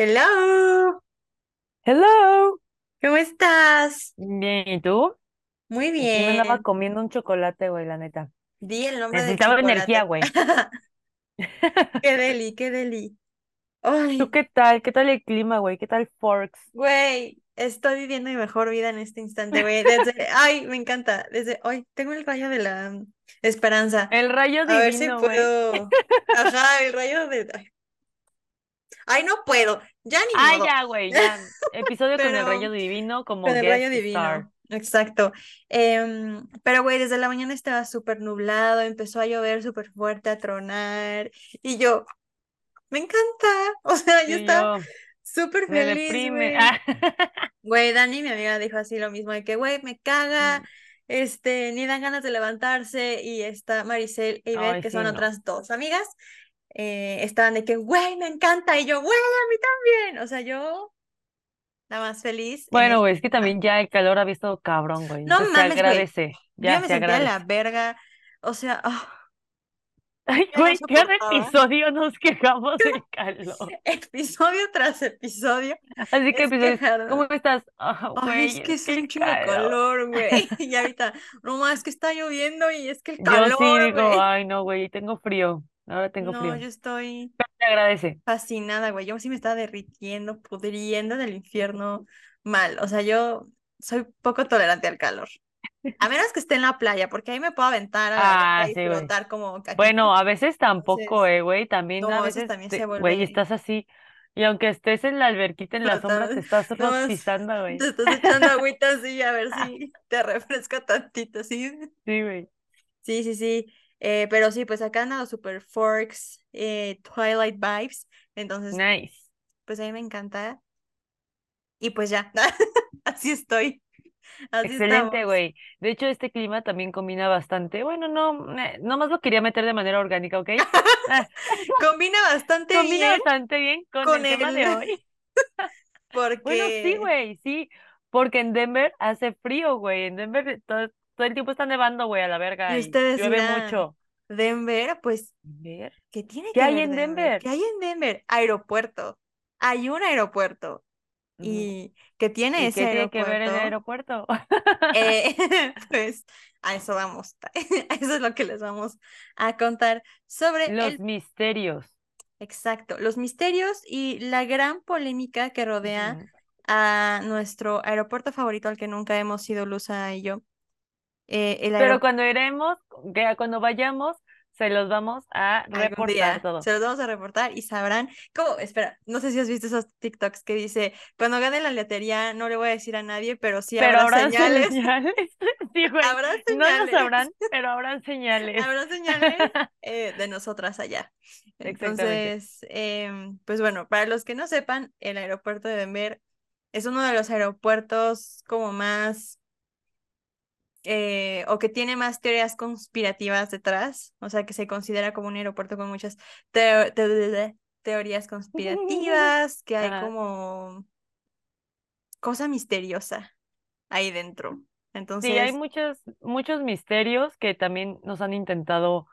Hello, Hello. ¿cómo estás? Bien, ¿y tú? Muy Aquí me andaba bien. comiendo un chocolate, güey, la neta. Di el nombre del Necesitaba energía, chocolate. güey. Qué deli, qué deli. ¿Tú Ay, qué tal? ¿Qué tal el clima, güey? ¿Qué tal Forks? güey, estoy viviendo mi mejor vida en este instante, güey. Desde, ay, me encanta. Desde hoy tengo el rayo de la mm, esperanza. El rayo A ver si puedo. Ajá, el rayo de. Ay, ay, no puedo. Ya ni modo. ya, güey, ya. Episodio con el rayo divino como Con el rayo star. divino, exacto. Em, pero, güey, desde la mañana estaba súper nublado, empezó a llover súper fuerte, a tronar, y yo, me encanta, o sea, yo Y estaba súper feliz, güey. Ah. Dani, mi amiga, dijo así lo mismo, de que, güey, me caga, este, ni dan ganas de levantarse, y está Maricel e Ivette, Ay, que sí, son no. otras dos amigas, eh, estaban de que, güey, me encanta, y yo, güey, a mí también, o sea, yo, la más feliz en Bueno, güey, es que también ya el calor había estado cabrón, güey. No Entonces mames, agradece, ya me se sentía la verga. O sea, ah, Ay, güey, cada episodio nos quejamos del calor. Episodio tras episodio Así que es episodios, ¿cómo estás? Ah, Ay, es que es que un el chingo de calor. calor, güey. Y ahorita, no más, es que está lloviendo y es que el Yo sí calor, digo, güey. ay, no, güey, tengo frío. Ahora tengo No, frío. yo estoy Te agradece. fascinada, güey. Yo sí me estaba derritiendo, pudriendo del infierno mal. O sea, yo soy poco tolerante al calor. A menos que esté en la playa, porque ahí me puedo aventar a Ah, sí, flotar como caquita. Bueno, a veces tampoco, Entonces, eh, güey. También no, a veces también se te- güey, vuelve estás así. Y aunque estés en la alberquita en la sombra, te estás rostizando, güey. te estás echando agüita así a ver si te refresca tantito, ¿sí? Sí, güey. Sí, sí, sí. Eh, pero sí, pues acá han dado Super Forks, eh, Twilight Vibes. Entonces, Nice. pues a mí me encanta. Y pues ya, así estoy. Así Excelente, güey. De hecho, este clima también combina bastante. Bueno, no, eh, nomás lo quería meter de manera orgánica, ¿ok? Ah, Combina bastante combina bien bastante bien con con el tema de hoy. Bueno, sí, porque güey, sí, porque en Denver hace frío, güey. En Denver todo, todo el tiempo está nevando, güey, a la verga y ustedes llueve mucho. Denver, pues ¿Denver? ¿Qué tiene ¿Qué que hay ver en Denver? Denver? ¿Qué hay en Denver? Aeropuerto. Hay un aeropuerto. ¿Y qué tiene ¿Y ese qué tiene que ver el aeropuerto? Eh, pues a eso vamos. Eso es lo que les vamos a contar sobre Los el, misterios. exacto, los misterios y la gran polémica que rodea a nuestro aeropuerto favorito al que nunca hemos ido Luza y yo. Eh, el Pero cuando iremos, que cuando vayamos, se los vamos a reportar todo. se los vamos a reportar y sabrán cómo, espera, no sé si has visto esos TikToks que dice, cuando gane la lotería no le voy a decir a nadie, pero sí Pero habrá habrán señales, señales. Sí, güey. habrá No lo señales, sabrán, pero habrán señales. habrá señales eh, de nosotras allá. Entonces, em, pues bueno, para los que no sepan, el aeropuerto de Denver es uno de los aeropuertos como más eh, o que tiene más teorías conspirativas detrás, o sea, que se considera como un aeropuerto con muchas teo- te- teorías conspirativas, que hay como cosa misteriosa ahí dentro. Sí, hay Entonces, muchos, muchos misterios que también nos han intentado,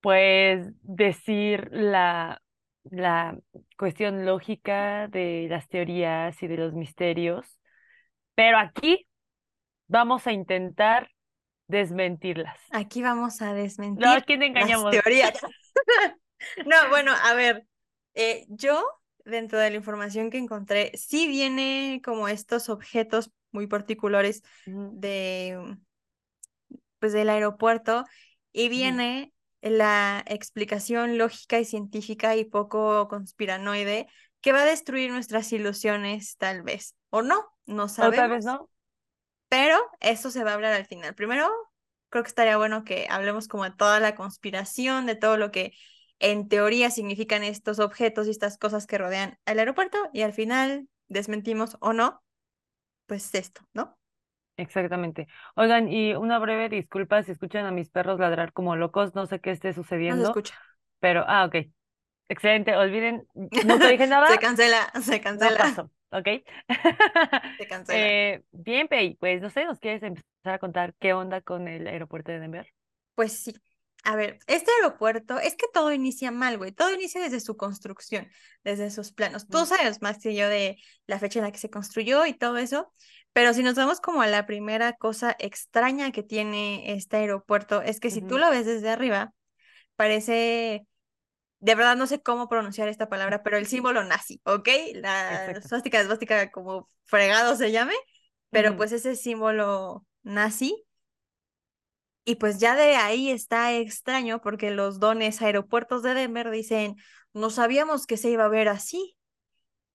pues, decir la, la cuestión lógica de las teorías y de los misterios, pero aquí vamos a intentar desmentirlas. aquí vamos a No, desmentir te las engañamos. teorías. No, bueno, a ver, eh, yo dentro de la información que encontré, sí viene como estos objetos muy particulares de pues del aeropuerto y viene la explicación lógica y científica y poco conspiranoide que va a destruir nuestras ilusiones tal vez o no, no O tal vez sabemos, no. Pero eso se va a hablar al final. Primero, creo que estaría bueno que hablemos como de toda la conspiración, de todo lo que en teoría significan estos objetos y estas cosas que rodean al aeropuerto y al final desmentimos o no, pues esto, ¿no? Exactamente. Oigan, y una breve disculpa si escuchan a mis perros ladrar como locos, no sé qué esté No se sucediendo, escucha. pero, ah, ok. Excelente, olviden, no te dije Se nada, cancela, se no cancela, pasó, ¿ok? se cancela. Eh, bien, Pei, pues no sé, ¿nos quieres empezar a contar qué onda con el aeropuerto de Denver? Pues sí. A ver, este aeropuerto, es que todo inicia mal, güey. Todo inicia desde su construcción, desde sus planos. Tú sabes más que yo de la fecha en la que se construyó y todo eso. Pero si nos vamos como a la primera cosa extraña que tiene este aeropuerto, es que si tú lo ves desde arriba, parece, de verdad no sé cómo pronunciar esta palabra, pero el símbolo nazi, ¿ok? La suástica esvástica como fregado se llame, pero Ujú. pues ese símbolo nazi. Y pues ya de ahí está extraño porque los dones aeropuertos de Denver dicen, no sabíamos que se iba a ver así.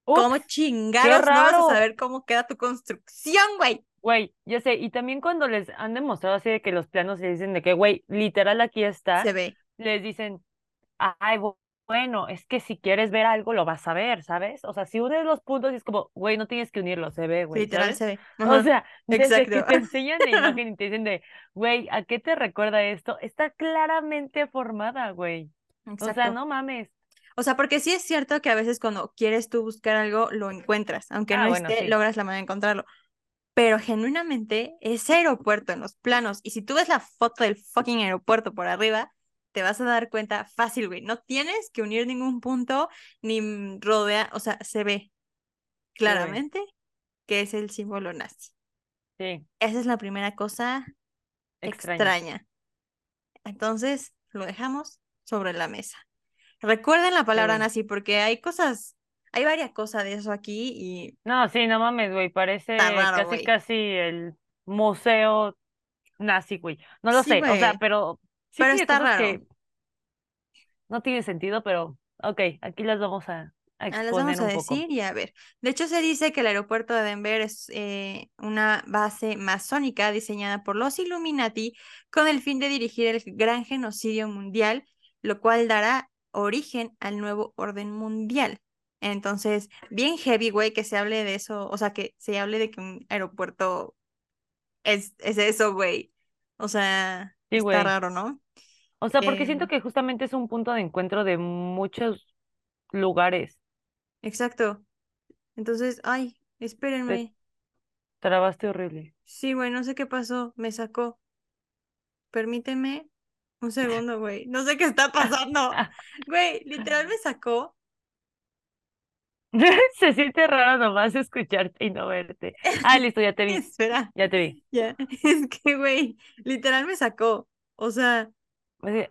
¿Cómo Ups, chingados no vas a saber cómo queda tu construcción, güey? Güey, ya sé, y también cuando les han demostrado así de que los planos les dicen de que, güey, literal aquí está, Se ve. les dicen, ay, bu- bueno, es que si quieres ver algo lo vas a ver, ¿sabes? O sea, si unes los puntos y es como, güey, no tienes que unirlos, se ve, güey, Literal ¿sabes? se ve. O Ajá, sea, desde que exacto. te enseñan la imagen y te dicen de, güey, ¿a qué te recuerda esto? Está claramente formada, güey. O sea, Exacto. no mames. O sea, porque sí es cierto que a veces cuando quieres tú buscar algo, lo encuentras. Aunque Ah, no bueno, esté, sí. logras la manera de encontrarlo. Pero genuinamente, ese aeropuerto en los planos, y si tú ves la foto del fucking aeropuerto por arriba, te vas a dar cuenta fácil, güey. No tienes que unir ningún punto ni rodear, o sea, se ve Sí, claramente que es el símbolo nazi. Sí, Esa es la primera cosa extraña. extraña. Entonces, lo dejamos sobre la mesa. Recuerden la palabra nazi porque hay cosas, hay varias cosas de eso aquí y No, sí, no mames, güey, parece raro, casi, casi el museo nazi, güey. No lo Sí, sé, o sea, pero sí pero está raro. que no tiene sentido, pero ok, aquí las vamos a, a Ah, exponer vamos a un poco. decir y a ver. De hecho, se dice que el aeropuerto de Denver es eh, una base masónica diseñada por los Illuminati con el fin de dirigir el gran genocidio mundial, lo cual dará origen al nuevo orden mundial. Entonces, bien heavy, güey, que se hable de eso, o sea, que se hable de que un aeropuerto es, es eso, güey. O sea, Sí, está güey. raro, ¿no? O sea, porque Eh, siento que justamente es un punto de encuentro de muchos lugares. exacto. Entonces, ay, Te espérenme. trabaste horrible. Sí, güey, no sé qué pasó, me sacó. Permíteme un segundo, güey. No sé qué está pasando. Güey, literal me sacó. Se siente raro nomás escucharte y no verte. Ah, listo, ya te vi, Espera, ya te vi. ya. Es que, güey, literal me sacó. O sea,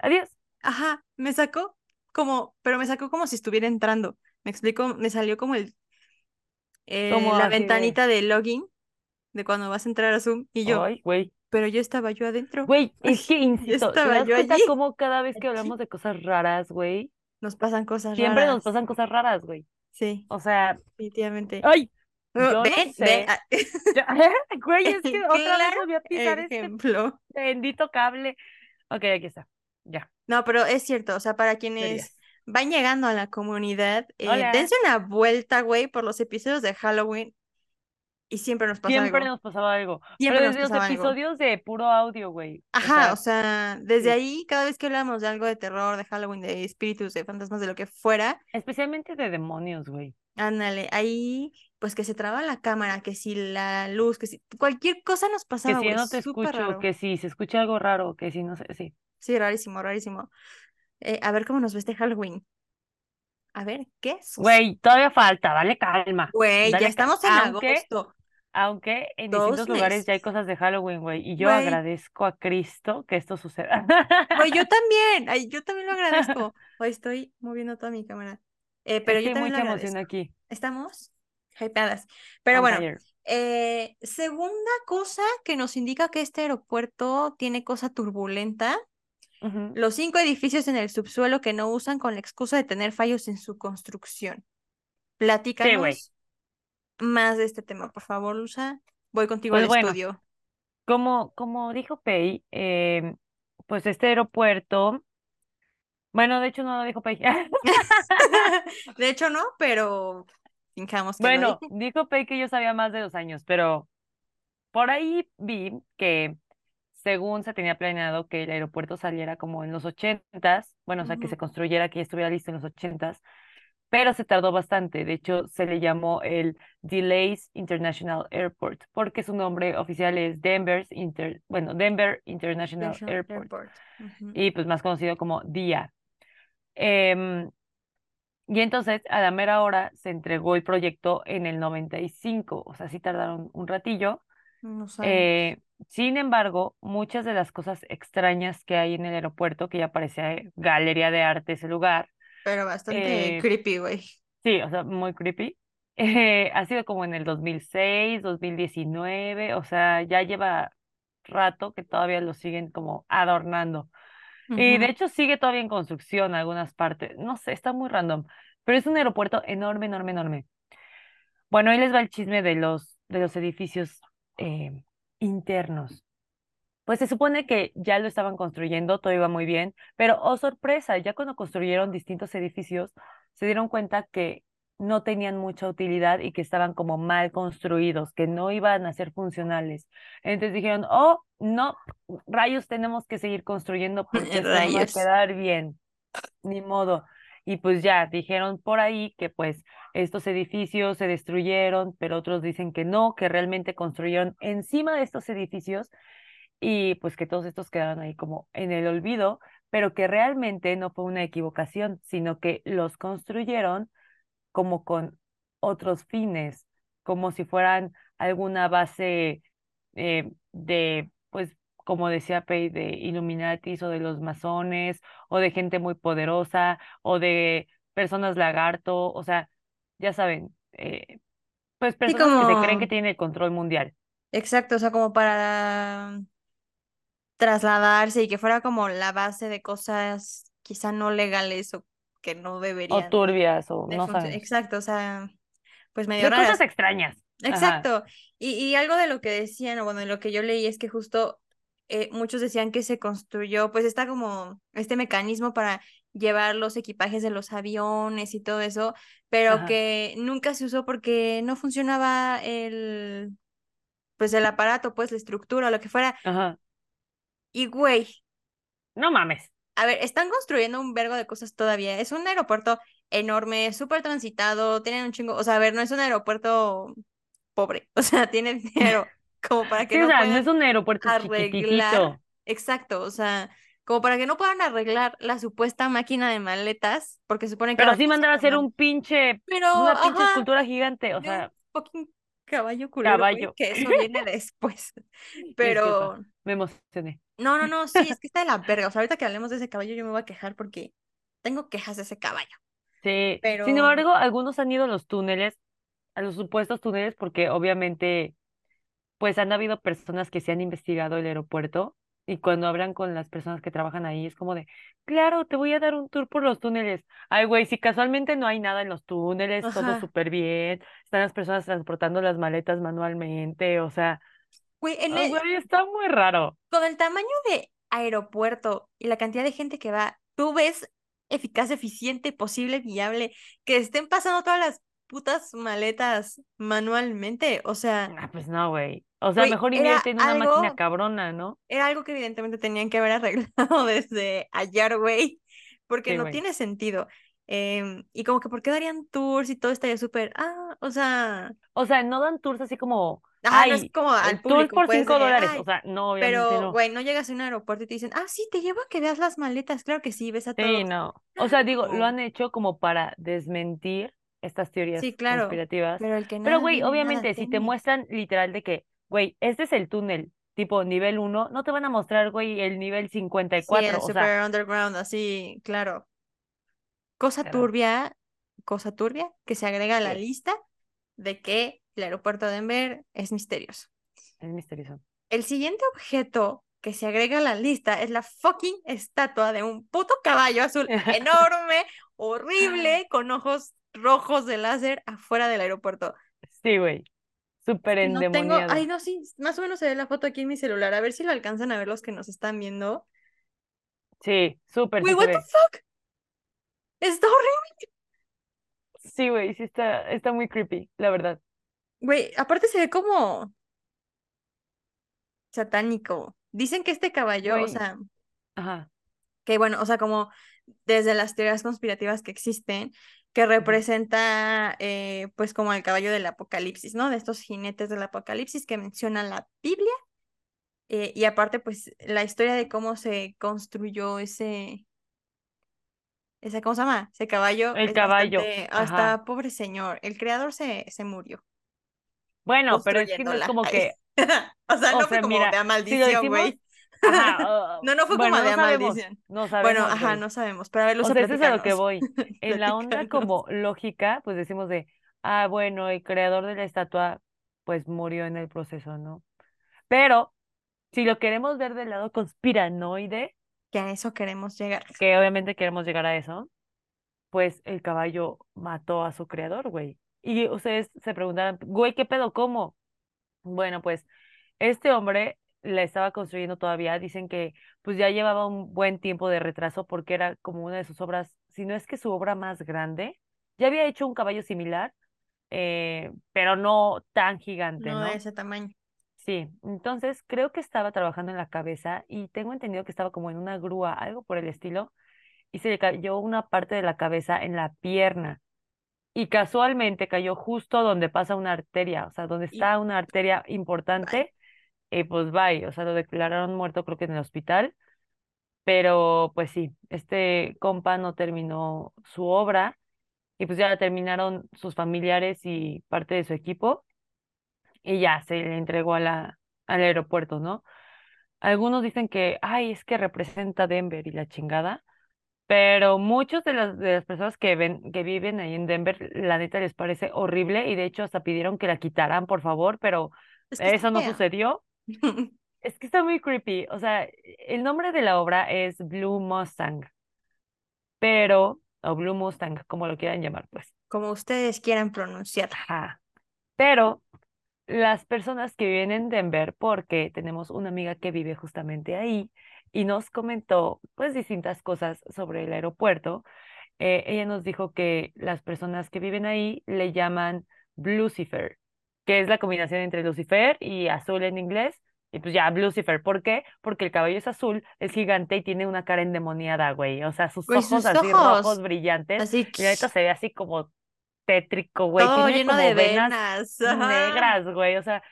Adiós. ajá, me sacó como, pero me sacó como si estuviera entrando. Me explico, me salió como el, eh, Como la de, ventanita de login de cuando vas a entrar a Zoom y yo, ay, güey. pero yo estaba yo adentro. Güey, es que Yo insisto, ¿te estaba das yo cuenta allí. cómo cada vez que hablamos de cosas raras, güey, Nos pasan cosas siempre nos raras. pasan cosas raras, güey? Sí, O sea, definitivamente. ay, yo ven, sé. ah, Güey, es que otra vez volví a pisar este ejemplo. bendito cable. Ok, aquí está. Ya, No, pero es cierto, o sea, para quienes van llegando a la comunidad, eh, dense una vuelta, güey, por los episodios de Halloween y siempre nos pasa Siempre algo. nos pasaba algo. Siempre Pero nos desde los pasaba algo. episodios de puro audio, güey. Ajá, o sea, sea, desde sí. ahí, cada vez que hablamos de algo de terror, de Halloween, de espíritus, de fantasmas, de lo que fuera, Especialmente de demonios, güey. ándale, ahí, pues que se traba la cámara, que si la luz, que si cualquier cosa nos Que pasaba, si ya güey, no te escucho, raro. que si se escucha algo raro, que si no sé, sí. Sí, rarísimo, rarísimo. Eh, a ver cómo nos ve este Halloween. A ver, ¿qué sucede? Güey, todavía falta, dale calma. Güey, ya estamos en aunque, agosto. Aunque en Dos distintos lugares ya hay cosas de Halloween, güey. Y yo Güey, agradezco a Cristo que esto suceda. güey, yo también. Ay, yo también lo agradezco. Hoy estoy moviendo toda mi cámara. Eh, pero Es yo también lo mucha emoción agradezco. aquí. Estamos hypeadas. Pero bueno, eh, segunda cosa que nos indica que este aeropuerto tiene cosa turbulenta. Los cinco edificios en el subsuelo que no usan con la excusa de tener fallos en su construcción. Sí. Platícanos más de este tema, por favor, Lusa. Voy contigo Pues al bueno, estudio. como, como dijo Pei, eh, pues este aeropuerto, bueno, de hecho no lo dijo Pei. De hecho, no, pero fijamos que Bueno, dijo Pei que yo sabía más de dos años, pero por ahí vi que según se tenía planeado que el aeropuerto saliera como en los ochentas, bueno, o sea, que se construyera, que estuviera listo en los ochentas, pero se tardó bastante. De hecho, se le llamó el Delays International Airport, porque su nombre oficial es Denver's Inter, bueno, Denver International National Airport, y pues más conocido como DIA. Em, y entonces, a la mera hora, se entregó el proyecto en el 95, o sea, sí tardaron un ratillo. Eh, sin embargo, muchas de las cosas extrañas que hay en el aeropuerto, que ya parecía eh, galería de arte ese lugar, Pero bastante eh, creepy, güey. Sí, o sea, muy creepy. Eh, ha sido como en el 2006, 2019, o sea, ya lleva rato que todavía lo siguen como adornando. Y de hecho sigue todavía en construcción en algunas partes. No sé, está muy random. Pero es un aeropuerto enorme, enorme, enorme. Bueno, ahí les va el chisme de los, de los edificios eh, internos. Pues se supone que ya lo estaban construyendo, todo iba muy bien, pero oh sorpresa, ya cuando construyeron distintos edificios, se dieron cuenta que no tenían mucha utilidad y que estaban como mal construidos, que no iban a ser funcionales. Entonces dijeron, oh, no, rayos, tenemos que seguir construyendo porque esto no va a quedar bien, ni modo. Y pues ya, dijeron por ahí que pues estos edificios se destruyeron, pero otros dicen que no, que realmente construyeron encima de estos edificios y pues que todos estos quedaron ahí como en el olvido, pero que realmente no fue una equivocación, sino que los construyeron como con otros fines, como si fueran alguna base eh, de, pues, como decía Pei, de Illuminatis o de los masones, o de gente muy poderosa, o de personas lagarto, o sea, ya saben, eh, pues Sí, personas que se creen que tienen el control mundial. exacto, o sea, como para trasladarse y que fuera como la base de cosas quizá no legales o que no O deberían de, turbias, o no. Exacto, o sea, pues medio De cosas extrañas. Exacto. Y, y algo de lo que decían, o bueno, de lo que yo leí es que justo eh, muchos decían que se construyó, pues está como este mecanismo para llevar los equipajes de los aviones y todo eso, pero ajá, que nunca se usó porque no funcionaba el, pues el aparato, pues la estructura, lo que fuera. ajá. Y güey, No mames. a ver, están construyendo un vergo de cosas todavía. Es un aeropuerto enorme, súper transitado, tienen un chingo, o sea, a ver, no es un aeropuerto pobre, o sea, tiene dinero como para que Sí, o sea, no es puedan un aeropuerto arreglar, exacto, o sea, como para que no puedan arreglar la supuesta máquina de maletas, porque se supone que pero sí mandar a hacer un pinche, Pero, una pinche ajá, escultura gigante, o de un sea, fucking caballo güey, caballo. que eso viene después. Pero, me emocioné. No, no, no, sí, es que está de la verga, o sea, ahorita que hablemos de ese caballo yo me voy a quejar porque tengo quejas de ese caballo, Sí, sin pero, embargo, algunos han ido a los túneles, a los supuestos túneles, porque obviamente, pues han habido personas que se han investigado el aeropuerto y cuando hablan con las personas que trabajan ahí es como de, claro, te voy a dar un tour por los túneles. Ay, güey, si casualmente no hay nada en los túneles, todo súper bien, están las personas transportando las maletas manualmente, o sea, güey, en el- güey, está muy raro. con el tamaño de aeropuerto y la cantidad de gente que va, tú ves eficaz, eficiente, posible, viable, que estén pasando todas las putas maletas manualmente. O sea, Ah, pues no, güey. O sea, mejor invierte en una máquina cabrona, ¿no? era algo que evidentemente tenían que haber arreglado desde ayer, güey, porque Sí, no tiene sentido. Em, y como que, ¿por qué darían tours y todo estaría súper, ah, o sea, O sea, no dan tours así como, ajá, no es ay, como al el tour público, por pues, cinco de, dólares. O ay, sea, no, obviamente Pero, güey, no llegas a un aeropuerto y te dicen, ah, sí, te llevo a que veas las maletas. Claro que sí, ves a Sí, todos. no. O sea, digo, lo han hecho como para desmentir estas Sí, teorías claro. conspirativas. Pero el que Pero, nada güey, nada obviamente, si te muestran literal de que, güey, este es el túnel tipo nivel uno, no te van a mostrar, güey, el nivel cincuenta y Sí, el. O sea, super underground, así, claro. Cosa turbia, cosa turbia, que se agrega a la lista de que el aeropuerto de Denver es misterioso. Es misterioso. El siguiente objeto que se agrega a la lista es la fucking estatua de un puto caballo azul enorme, horrible, con ojos rojos de láser afuera del aeropuerto. Sí, güey. Súper que no tengo, ay endemoniado. no, sí, más o menos se ve la foto aquí en mi celular, a ver si lo alcanzan a ver los que nos están viendo. Sí, súper Güey, sí what the fuck? Está horrible. Sí, güey, sí está, está muy creepy, la verdad. Güey, aparte se ve como satánico. Dicen que este caballo, o sea, ajá, que bueno, o sea, como desde las teorías conspirativas que existen, que representa eh, pues como el caballo del apocalipsis, ¿no? De estos jinetes del apocalipsis que menciona la Biblia. Eh, y aparte pues la historia de cómo se construyó ese, ese ¿cómo se llama? Ese caballo. El caballo. bastante- hasta pobre señor, el creador se, se murió Bueno, pero es que no es como que, o sea, o no fue como mira, de a maldición, güey. ajá, uh, No, no fue bueno, como de no sabemos, no Bueno, sabemos, ajá, güey. no sabemos. Pero a ver, O Luza, sea, eso es a lo que voy. En la onda como lógica, pues decimos de, ah, bueno, el creador de la estatua, pues murió en el proceso, ¿no? Pero si lo queremos ver del lado conspiranoide, Que a eso queremos llegar. que obviamente queremos llegar a eso, pues el caballo mató a su creador, güey. Y ustedes se preguntarán, güey, ¿qué pedo? ¿Cómo? Bueno, pues este hombre la estaba construyendo todavía. Dicen que pues ya llevaba un buen tiempo de retraso porque era como una de sus obras, si no es que su obra más grande. Ya había hecho un caballo similar, eh, pero no tan gigante, No de ¿no? ese tamaño. Sí, entonces creo que estaba trabajando en la cabeza y tengo entendido que estaba como en una grúa, algo por el estilo, y se le cayó una parte de la cabeza en la pierna. Y casualmente cayó justo donde pasa una arteria, o sea, donde está una arteria importante, y pues bye, o sea, lo declararon muerto creo que en el hospital, pero pues sí, este compa no terminó su obra y pues ya la terminaron sus familiares y parte de su equipo y ya se le entregó a la, al aeropuerto, ¿no? Algunos dicen que, ay, es que representa Denver y la chingada, pero muchos de las, de las personas que ven, que viven ahí en Denver, la neta les parece horrible y de hecho hasta pidieron que la quitaran, por favor, pero es que está eso no fea. sucedió. Es que está muy creepy. O sea, el nombre de la obra es Blue Mustang, pero, o Blue Mustang, como lo quieran llamar, pues. Como ustedes quieran pronunciarla. Ajá. Pero las personas que viven en Denver, porque tenemos una amiga que vive justamente ahí y nos comentó, pues, distintas cosas sobre el aeropuerto. eh, ella nos dijo que las personas que viven ahí le llaman Lucifer, que es la combinación entre Lucifer y azul en inglés. Y pues ya, Lucifer, ¿por qué? Porque el cabello es azul, es gigante y tiene una cara endemoniada, güey. O sea, sus Güey, ojos sus así ojos. rojos brillantes. Así, Y la neta se ve así como tétrico, güey. todo Tiene lleno como de venas negras, güey. O sea,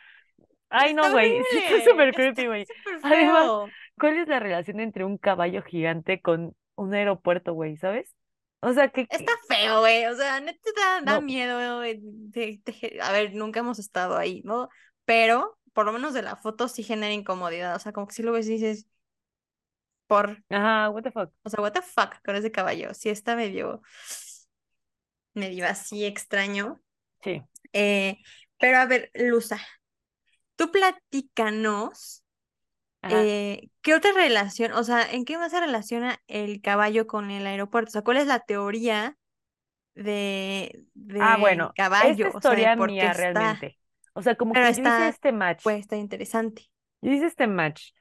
ay no, güey. Está súper creepy, güey. Además. ¿Cuál es la relación entre un caballo gigante con un aeropuerto, güey? ¿Sabes? O sea, que, Está feo, güey. O sea, neta da, da No. miedo. güey, de- de- a ver, nunca hemos estado ahí, ¿no? Pero por lo menos de la foto sí genera incomodidad. O sea, como que si lo ves y dices, por, Ajá, what the fuck. o sea, what the fuck con ese caballo. Sí está medio, medio así extraño. Sí. Eh, pero a ver, Luza, tú platícanos. Eh, ¿qué otra relación, o sea, en qué más se relaciona el caballo con el aeropuerto? O sea, ¿cuál es la teoría de, Ah, del bueno, caballo? esta O sea, de historia por qué mía está, realmente. O sea, como pero que yo hice está, este match. pues está interesante. Yo hice este match.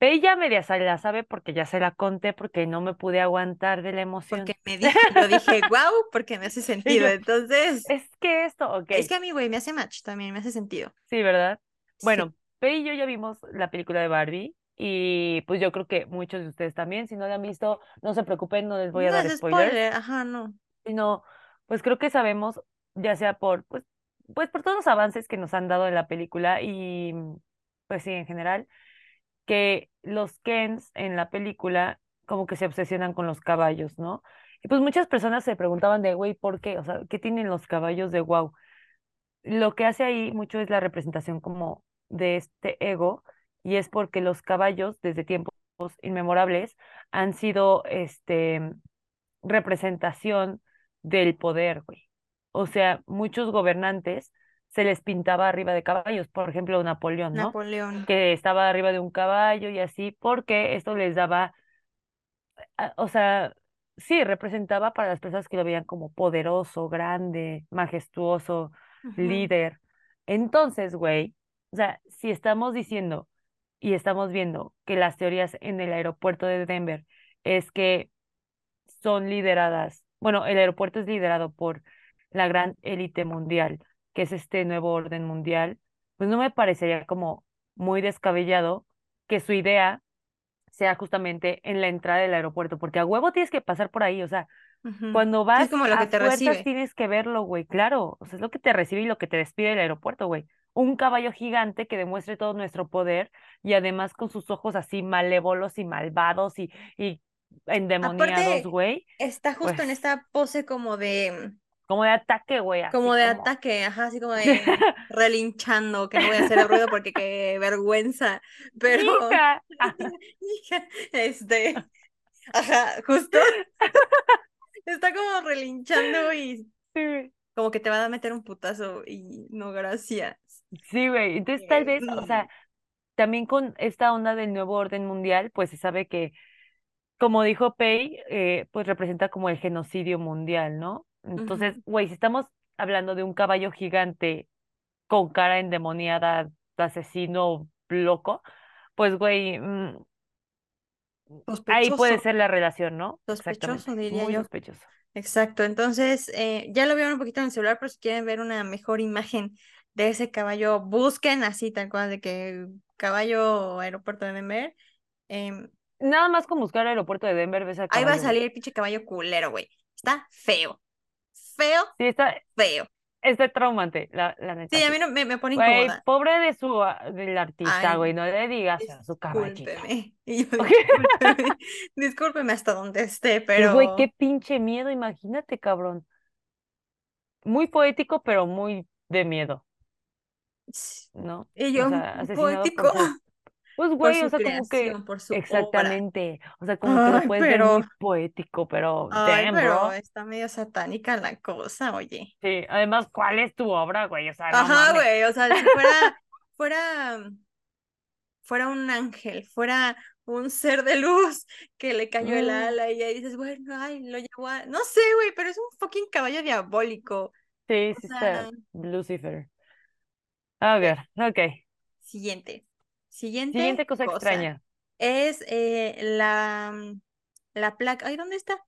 Ella media la sabe porque ya se la conté porque no me pude aguantar de la emoción. Porque me dijo, yo dije, wow, porque me hace sentido. Entonces, Es que esto, ok. es que a mí, güey, me hace match también, me hace sentido. Sí, ¿verdad? Sí. Bueno, Pe y yo ya vimos la película de Barbie y pues yo creo que muchos de ustedes también. Si no la han visto, no se preocupen, no les voy a No dar es spoilers, spoiler, ajá, no. sino pues creo que sabemos, ya sea por, pues, pues por todos los avances que nos han dado en la película y pues sí, en general, que los Kens en la película como que se obsesionan con los caballos, ¿no? Y pues muchas personas se preguntaban de, güey, ¿por qué? O sea, ¿qué tienen los caballos de wow? Lo que hace ahí mucho es la representación como de este ego y es porque los caballos desde tiempos inmemorables han sido este representación del poder, güey. O sea, muchos gobernantes se les pintaba arriba de caballos, por ejemplo, Napoleón, ¿no? Napoleón. que estaba arriba de un caballo y así, porque esto les daba, o sea, sí, representaba para las personas que lo veían como poderoso, grande, majestuoso, líder. Entonces, güey, o sea, si estamos diciendo y estamos viendo que las teorías en el aeropuerto de Denver es que son lideradas, bueno, el aeropuerto es liderado por la gran élite mundial, que es este nuevo orden mundial, pues no me parecería como muy descabellado que su idea sea justamente en la entrada del aeropuerto, porque a huevo tienes que pasar por ahí, o sea. Cuando Sí, vas es como lo a que te recibe. tienes que verlo, güey, claro. O sea, es lo que te recibe y lo que te despide del aeropuerto, güey. Un caballo gigante que demuestre todo nuestro poder y además con sus ojos así malévolos y malvados y, y endemoniados, güey. está Pues justo en esta pose como de, como de ataque, güey, como de como... ataque, ajá, así como de relinchando, que no voy a hacer el ruido porque qué vergüenza, pero, ¡Hija! Hija, este, ajá, justo, está como relinchando y sí, como que te va a meter un putazo y no, gracias. Sí, güey. Entonces, tal vez, o sea, también con esta onda del nuevo orden mundial, pues se sabe que, como dijo Pei, eh, pues representa como el genocidio mundial, ¿no? Entonces, güey, si estamos hablando de un caballo gigante con cara endemoniada, asesino loco, pues, güey, mm, ahí puede ser la relación, ¿no? sospechoso diría Muy yo. sospechoso. Exacto, entonces eh, ya lo vieron un poquito en el celular, pero si quieren ver una mejor imagen de ese caballo, busquen así tal cual de que caballo aeropuerto de Denver. em, Nada más con buscar aeropuerto de Denver ves ahí va a salir el pinche caballo culero, güey. Está feo, feo, Sí, está, feo. está traumante, la, la neta, Sí, a mí no, me, me pone Güey, incómoda. pobre de su, a- del artista, Ay, güey, no le digas a su caballito. discúlpeme. Discúlpeme, discúlpeme hasta donde esté, Que, güey, qué pero pinche miedo, imagínate, cabrón. Muy poético, pero muy de miedo, ¿no? y O yo, sea, asesinado poético por. Pues, por güey, o sea, como que... creación, por su obra. Exactamente. O sea, como que lo puedes ver pero muy poético, pero... Ay, Damn, pero bro. está medio satánica la cosa, oye. Sí, además, ¿cuál es tu obra, güey? O sea, no Ajá, mames. güey, o sea, si fuera, fuera, fuera un ángel, fuera un ser de luz que le cayó el Mm, ala y ya dices, bueno, ay, lo llevó a... No sé, güey, pero es un fucking caballo diabólico. sí, O sí está sea, Lucifer. A ok. siguiente. Siguiente Siguiente cosa cosa. extraña. Es eh, la, la placa. Ay, ¿dónde está?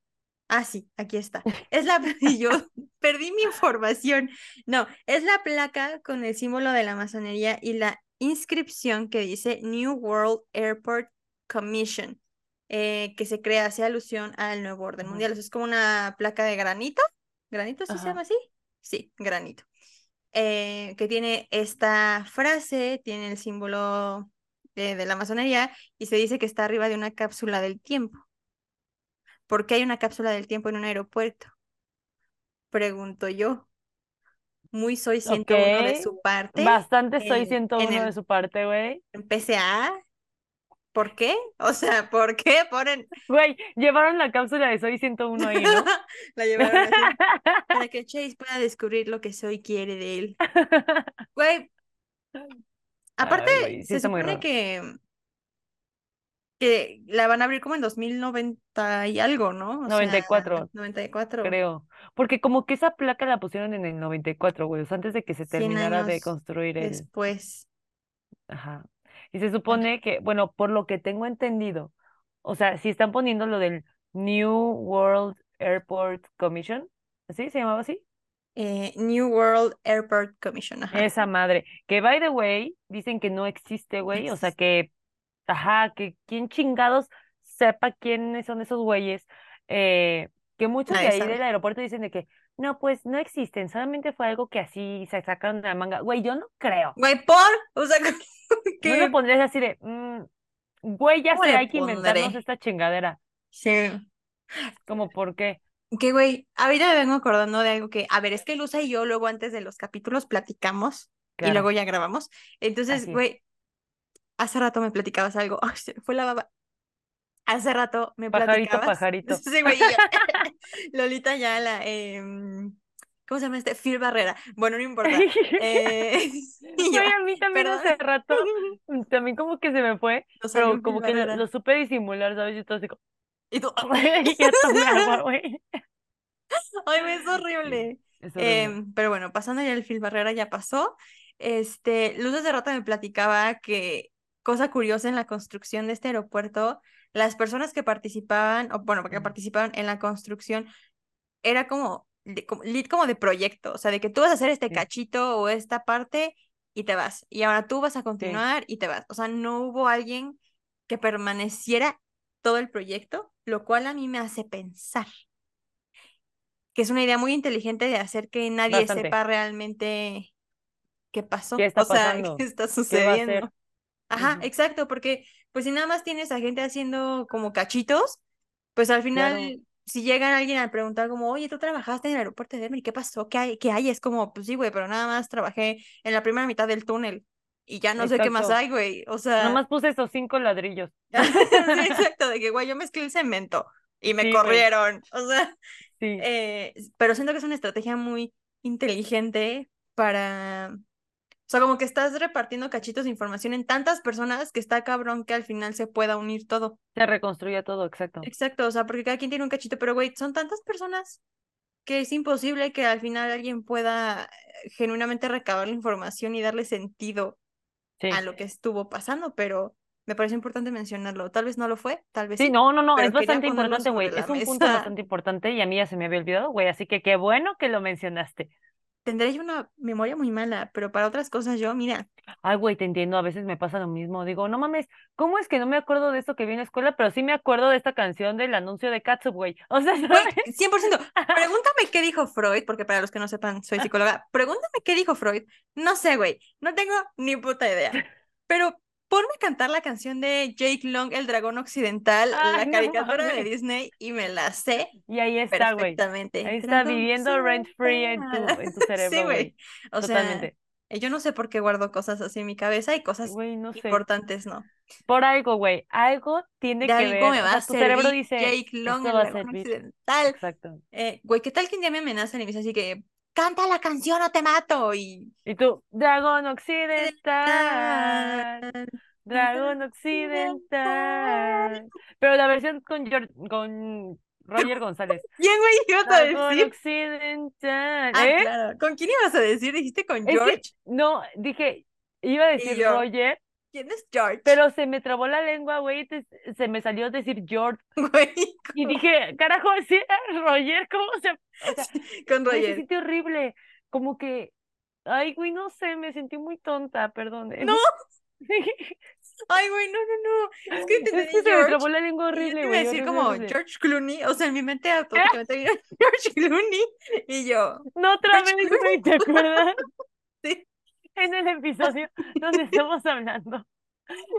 Ah, sí, aquí está. Es la, yo perdí mi información. No, es la placa con el símbolo de la masonería y la inscripción que dice New World Airport Commission, eh, que se crea, hace alusión al nuevo orden mundial. Es como una placa de granito. ¿Granito sí se llama así? Sí, granito. Eh, que tiene esta frase, tiene el símbolo de la masonería y se dice que está arriba de una cápsula del tiempo. ¿Por qué hay una cápsula del tiempo en un aeropuerto? Pregunto yo. Muy soy Ok. 101 de su parte Bastante soy en, en 101 de su parte, güey. en PCA. ¿Por qué? O sea, ¿por qué ponen Güey, llevaron la cápsula de Soy 101 ahí, ¿no? la llevaron así para que Chase pueda descubrir lo que soy quiere de él? Güey, aparte Ay, güey, sí se supone que que la van a abrir como en 2090 y algo, ¿no? O sea, 94, 94, creo. Porque como que esa placa la pusieron en el 94, güey, o sea, antes de que se 100 terminara de construir el... después. Ajá. Y se Bueno, supone que, bueno, por lo que tengo entendido, o sea, si están poniendo lo del New World Airport Commission, ¿así se llamaba así? eh, New World Airport Commission, ajá. Esa madre, que by the way, dicen que no existe, güey, o sea, que, ajá, que quién chingados sepa quiénes son esos güeyes, eh, que muchos de Nadie ahí sabe. del aeropuerto dicen de que, no, pues no existen, solamente fue algo que así se sacaron de la manga, güey, yo no creo, Güey, por, o sea, no lo pondrías así de, "Mm, güey, ya ¿cómo sé, hay que inventarnos esta chingadera, Sí. como, ¿por qué? Que, güey, ahorita me vengo acordando de algo que, a ver, es que Luza y yo luego antes de los capítulos platicamos y luego ya grabamos. Entonces, güey, hace rato me platicabas algo. Ay, se me fue la baba. Hace rato me Pajarito, platicabas. pajarito. Sí, güey, Lolita ya la, ¿cómo se llama este? Phil Barrera. Bueno, no importa. Eh, y yo, Güey, a mí también perdón. hace rato, mm, también como que se me fue, No pero Phil como que lo, Barrera. lo supe disimular, ¿sabes? Yo todo así como, Y tú, ya tomé agua, güey. ay, es horrible. es horrible. Em, pero bueno, pasando ya el Phil Barrera, ya pasó. Este, Luz de Rata me platicaba que, cosa curiosa en la construcción de este aeropuerto, las personas que participaban, o bueno, que participaban en la construcción, era como, de, como, lit como de proyecto, o sea, de que tú vas a hacer este Sí, cachito o esta parte y te vas, y ahora tú vas a sí. continuar y te vas. O sea, no hubo alguien que permaneciera todo el proyecto, lo cual a mí me hace pensar que es una idea muy inteligente de hacer que nadie Bastante. sepa realmente qué pasó, ¿Qué está o sea, pasando? qué está sucediendo. Ajá, Ujú. exacto, porque pues si nada más tienes a gente haciendo como cachitos, pues al final, Claro. Si llega alguien a preguntar como, oye, tú trabajaste en el aeropuerto de Denver, ¿y qué pasó? ¿Qué hay? ¿Qué hay? Es como, pues sí, güey, pero nada más trabajé en la primera mitad del túnel y ya no sé qué más hay, güey. O sea, Nomás puse esos cinco ladrillos. sí, exacto, de que, güey, yo mezclé el cemento y me Sí, güey. corrieron. O sea, Sí. eh, pero siento que es una estrategia muy inteligente para, sea, como que estás repartiendo cachitos de información en tantas personas que está cabrón que al final se pueda unir todo. Se reconstruye todo, exacto. Exacto, o sea, porque cada quien tiene un cachito, pero güey, son tantas personas que es imposible que al final alguien pueda eh, genuinamente recabar la información y darle sentido Sí. a lo que estuvo pasando, pero me parece importante mencionarlo. Tal vez no lo fue, tal vez Sí, sí. no, no, no, es bastante importante, güey. Es un punto bastante importante y a mí ya se me había olvidado, güey. Así que qué bueno que lo mencionaste. Tendré yo una memoria muy mala, pero para otras cosas yo, mira, Ay, güey, te entiendo, a veces me pasa lo mismo. Digo, no mames, ¿cómo es que no me acuerdo de esto que vi en la escuela? Pero sí me acuerdo de esta canción del anuncio de Catsup, güey. O sea, ¿sabes? 100%. Pregúntame qué dijo Freud, porque para los que no sepan, soy psicóloga. Pregúntame qué dijo Freud. No sé, güey, no tengo ni puta idea. Pero ponme a cantar la canción de Jake Long, el dragón occidental, la no caricatura de. Disney, y me la sé Y ahí está, güey. Ahí está Dragón viviendo rent free en tu, en tu Sí, cerebro, güey. güey. O sea, Totalmente. eh, yo no sé por qué guardo cosas así en mi cabeza y cosas Güey, no sé. importantes, ¿no? Por algo, güey. Algo tiene De que algo me ver. O va sea, a tu cerebro dice, Jake Long, el dragón occidental. Exacto. Eh, güey, ¿qué tal que un día me amenazan y me dicen así que canta la canción o te mato? Y Y tú, dragón occidental, dragón occidental. Pero la versión con, Geor- con Roger González. ¿Quién, güey, ibas a decir? occidental. Ah, ¿Eh? claro. ¿Con quién ibas a decir? ¿Dijiste con Es que, George? no, dije, iba a decir Roger, ¿Quién es George? pero se me trabó la lengua, güey, se me salió decir George. Güey, Y dije, carajo, sí, Roger, ¿cómo se...? O sea, con Roger. siente horrible. Como que, ay, güey, no sé, me sentí muy tonta, perdón. No. Ay, güey, no, no, no. Es que te Es que se me George. trabó la lengua horrible, iba a güey. decir horrible, como horrible. George Clooney. O sea, en mi mente automáticamente George Clooney. Y yo, No, otra George vez, güey, ¿te acuerdas? Sí. En el episodio donde estamos hablando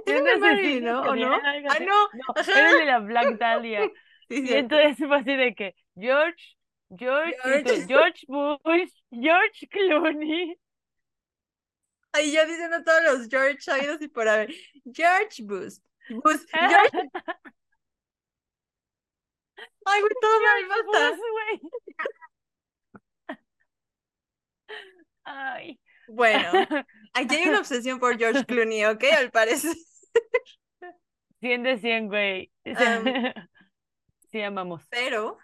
de Marilyn, asesino ¿no? ¿O no? Ah, no. No, era el de la Black Dahlia. Sí, Y entonces fue así de que, George, George, George. George Bush, George Clooney. Ahí yo diciendo todos los George sabidos y por haber. George Bush. Bush. George. Ay, güey, todo mal, basta. Bush, güey. Ay. Bueno, aquí hay una obsesión por George Clooney, ¿ok? Al parecer. 100 de 100, güey. Am. Sí, amamos. Pero,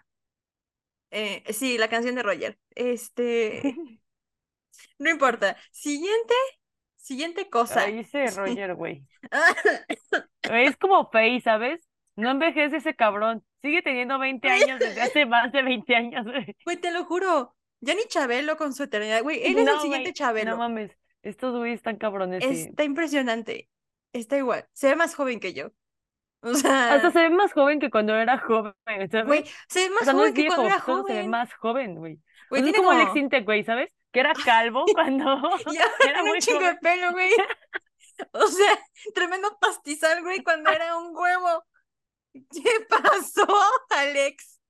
eh, sí, la canción de Roger. Este, no importa. Siguiente, siguiente cosa. Ahí dice Roger, güey. Es como Faye, ¿sabes? No envejece ese cabrón. Sigue teniendo 20 años desde hace más de 20 años. Güey, te lo juro. Ya ni Chabelo con su eternidad. Güey, él es el No, siguiente güey, Chabelo. No mames. Estos güeyes están cabrones, sí. Está impresionante. Está igual. Se ve más joven que yo. O sea, Hasta se ve más joven que cuando era joven, güey, se ve O más sea, no joven es que viejo, cuando era solo se ve joven. más joven, güey. O sea, es como como... Alex Intec, güey, ¿sabes? Que era calvo cuando Y ahora era un chingo de joven. pelo, güey. O sea, tremendo pastizal, güey, cuando era un huevo. ¿Qué pasó, Alex?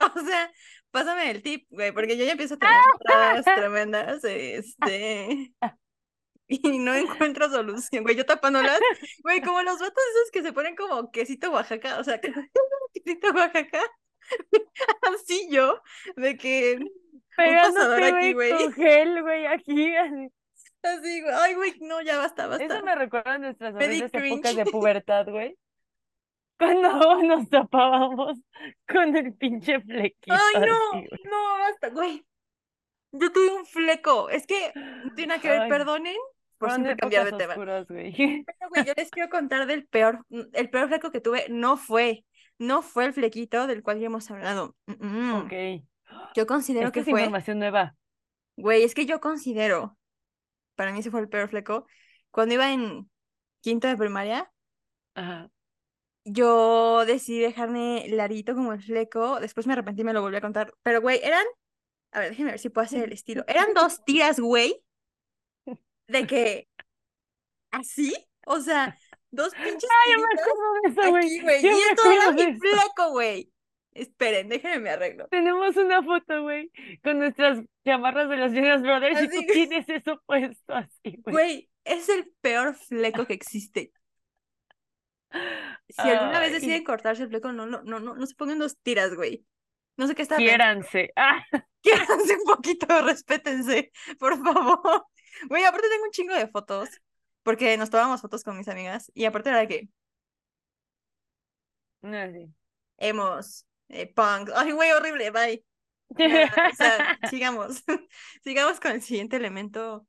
O sea, pásame el tip, güey, porque yo ya empiezo a tener entradas tremendas, este, y no encuentro solución, güey, yo tapándolas, güey, como los vatos esos que se ponen como quesito Oaxaca, o sea, quesito Oaxaca, así yo, de que un Pegándote, aquí, güey, con gel, güey, aquí. así. así, güey, ay, güey, no, ya basta, Eso basta. me recuerda a nuestras horribles épocas de pubertad, güey. Cuando nos tapábamos con el pinche flequito Ay, no, así, no, basta, güey. Yo tuve un fleco. Es que no tiene nada que ver, Ay, perdonen por siempre cambiar de tema. oscuras, güey. Pero, güey, yo les quiero contar del peor, el peor fleco que tuve. No fue, no fue el flequito del cual ya hemos hablado. Mm. Ok. Yo considero Esta que es fue, información nueva. güey, es que yo considero, para mí ese fue el peor fleco. Cuando iba en quinto de primaria, Ajá. Yo decidí dejarme larito como el fleco. Después me arrepentí y me lo volví a contar. Pero, güey, eran. A ver, déjenme ver si puedo hacer el estilo. Eran dos tiras, güey. De que. Así. O sea, dos pinches Ay, yo me acuerdo de eso, güey. Y esto era mi fleco, güey. Esperen, déjenme me arreglo. Tenemos una foto, güey, con nuestras chamarras de los Jonas Brothers y tú tienes eso puesto así, güey. Güey, es el peor fleco que existe. Si alguna vez deciden cortarse el fleco, no, no, no, no, no se pongan dos tiras, güey. No sé qué está. Quiéranse. Ah, Quiéranse un poquito, respétense, por favor. Güey, aparte tengo un chingo de fotos, porque nos tomamos fotos con mis amigas, y aparte era de que no, sí. hemos, eh, punk, ay, güey, horrible, bye. O sea, sigamos, sigamos con el siguiente elemento.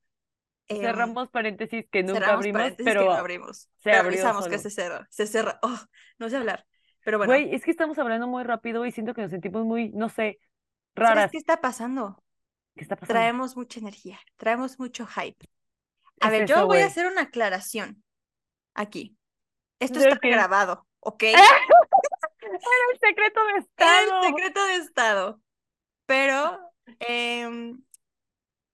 Em, Cerramos paréntesis que nunca abrimos, pero que no abrimos, se pero abrió avisamos que solo. se cerra, se cerra, oh, no sé hablar, pero bueno, Güey, es que estamos hablando muy rápido y siento que nos sentimos muy, no sé, ¿sabes raras. qué está pasando? ¿Qué está pasando? Traemos mucha energía, traemos mucho hype. A Es ver, eso, yo voy a hacer una aclaración aquí. Esto ¿De está qué? grabado, ¿ok? El secreto de El estado. secreto de Estado. Pero em,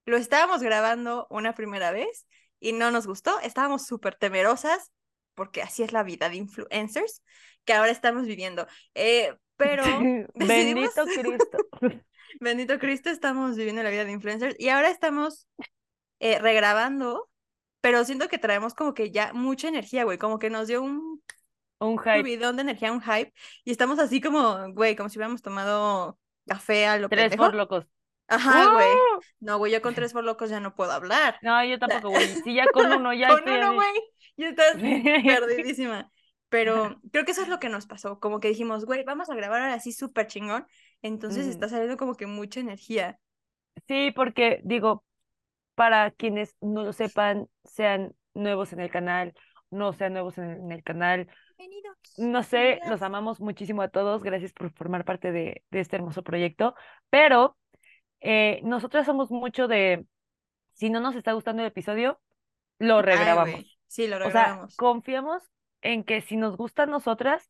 lo estábamos grabando una primera vez y no nos gustó. Estábamos súper temerosas porque así es la vida de influencers que ahora estamos viviendo. Eh, pero decidimos- Bendito Cristo. Bendito Cristo, estamos viviendo la vida de influencers y ahora estamos eh, regrabando, pero siento que traemos como que ya mucha energía, güey, como que nos dio un Un hype. subidón de energía, un hype, y estamos así como, güey, como si hubiéramos tomado café a lo Tres por locos. Ajá, güey. ¡Uh! No, güey, yo con tres por locos ya no puedo hablar. No, yo tampoco, güey. Sí, ya con uno, ya con uno, güey, ya estás perdidísima. Pero creo que eso es lo que nos pasó, como que dijimos, güey, vamos a grabar ahora así súper chingón, entonces Mm. está saliendo como que mucha energía. Sí, porque digo, para quienes no lo sepan, sean nuevos en el canal, no sean nuevos en, en el canal, Bienvenidos. no sé, bienvenidas. los amamos muchísimo a todos, gracias por formar parte de, de este hermoso proyecto, pero eh, nosotras somos mucho de, si no nos está gustando el episodio, lo Ay, regrabamos. Sí, lo O sea, regrabamos. confiamos en que si nos gusta a nosotras,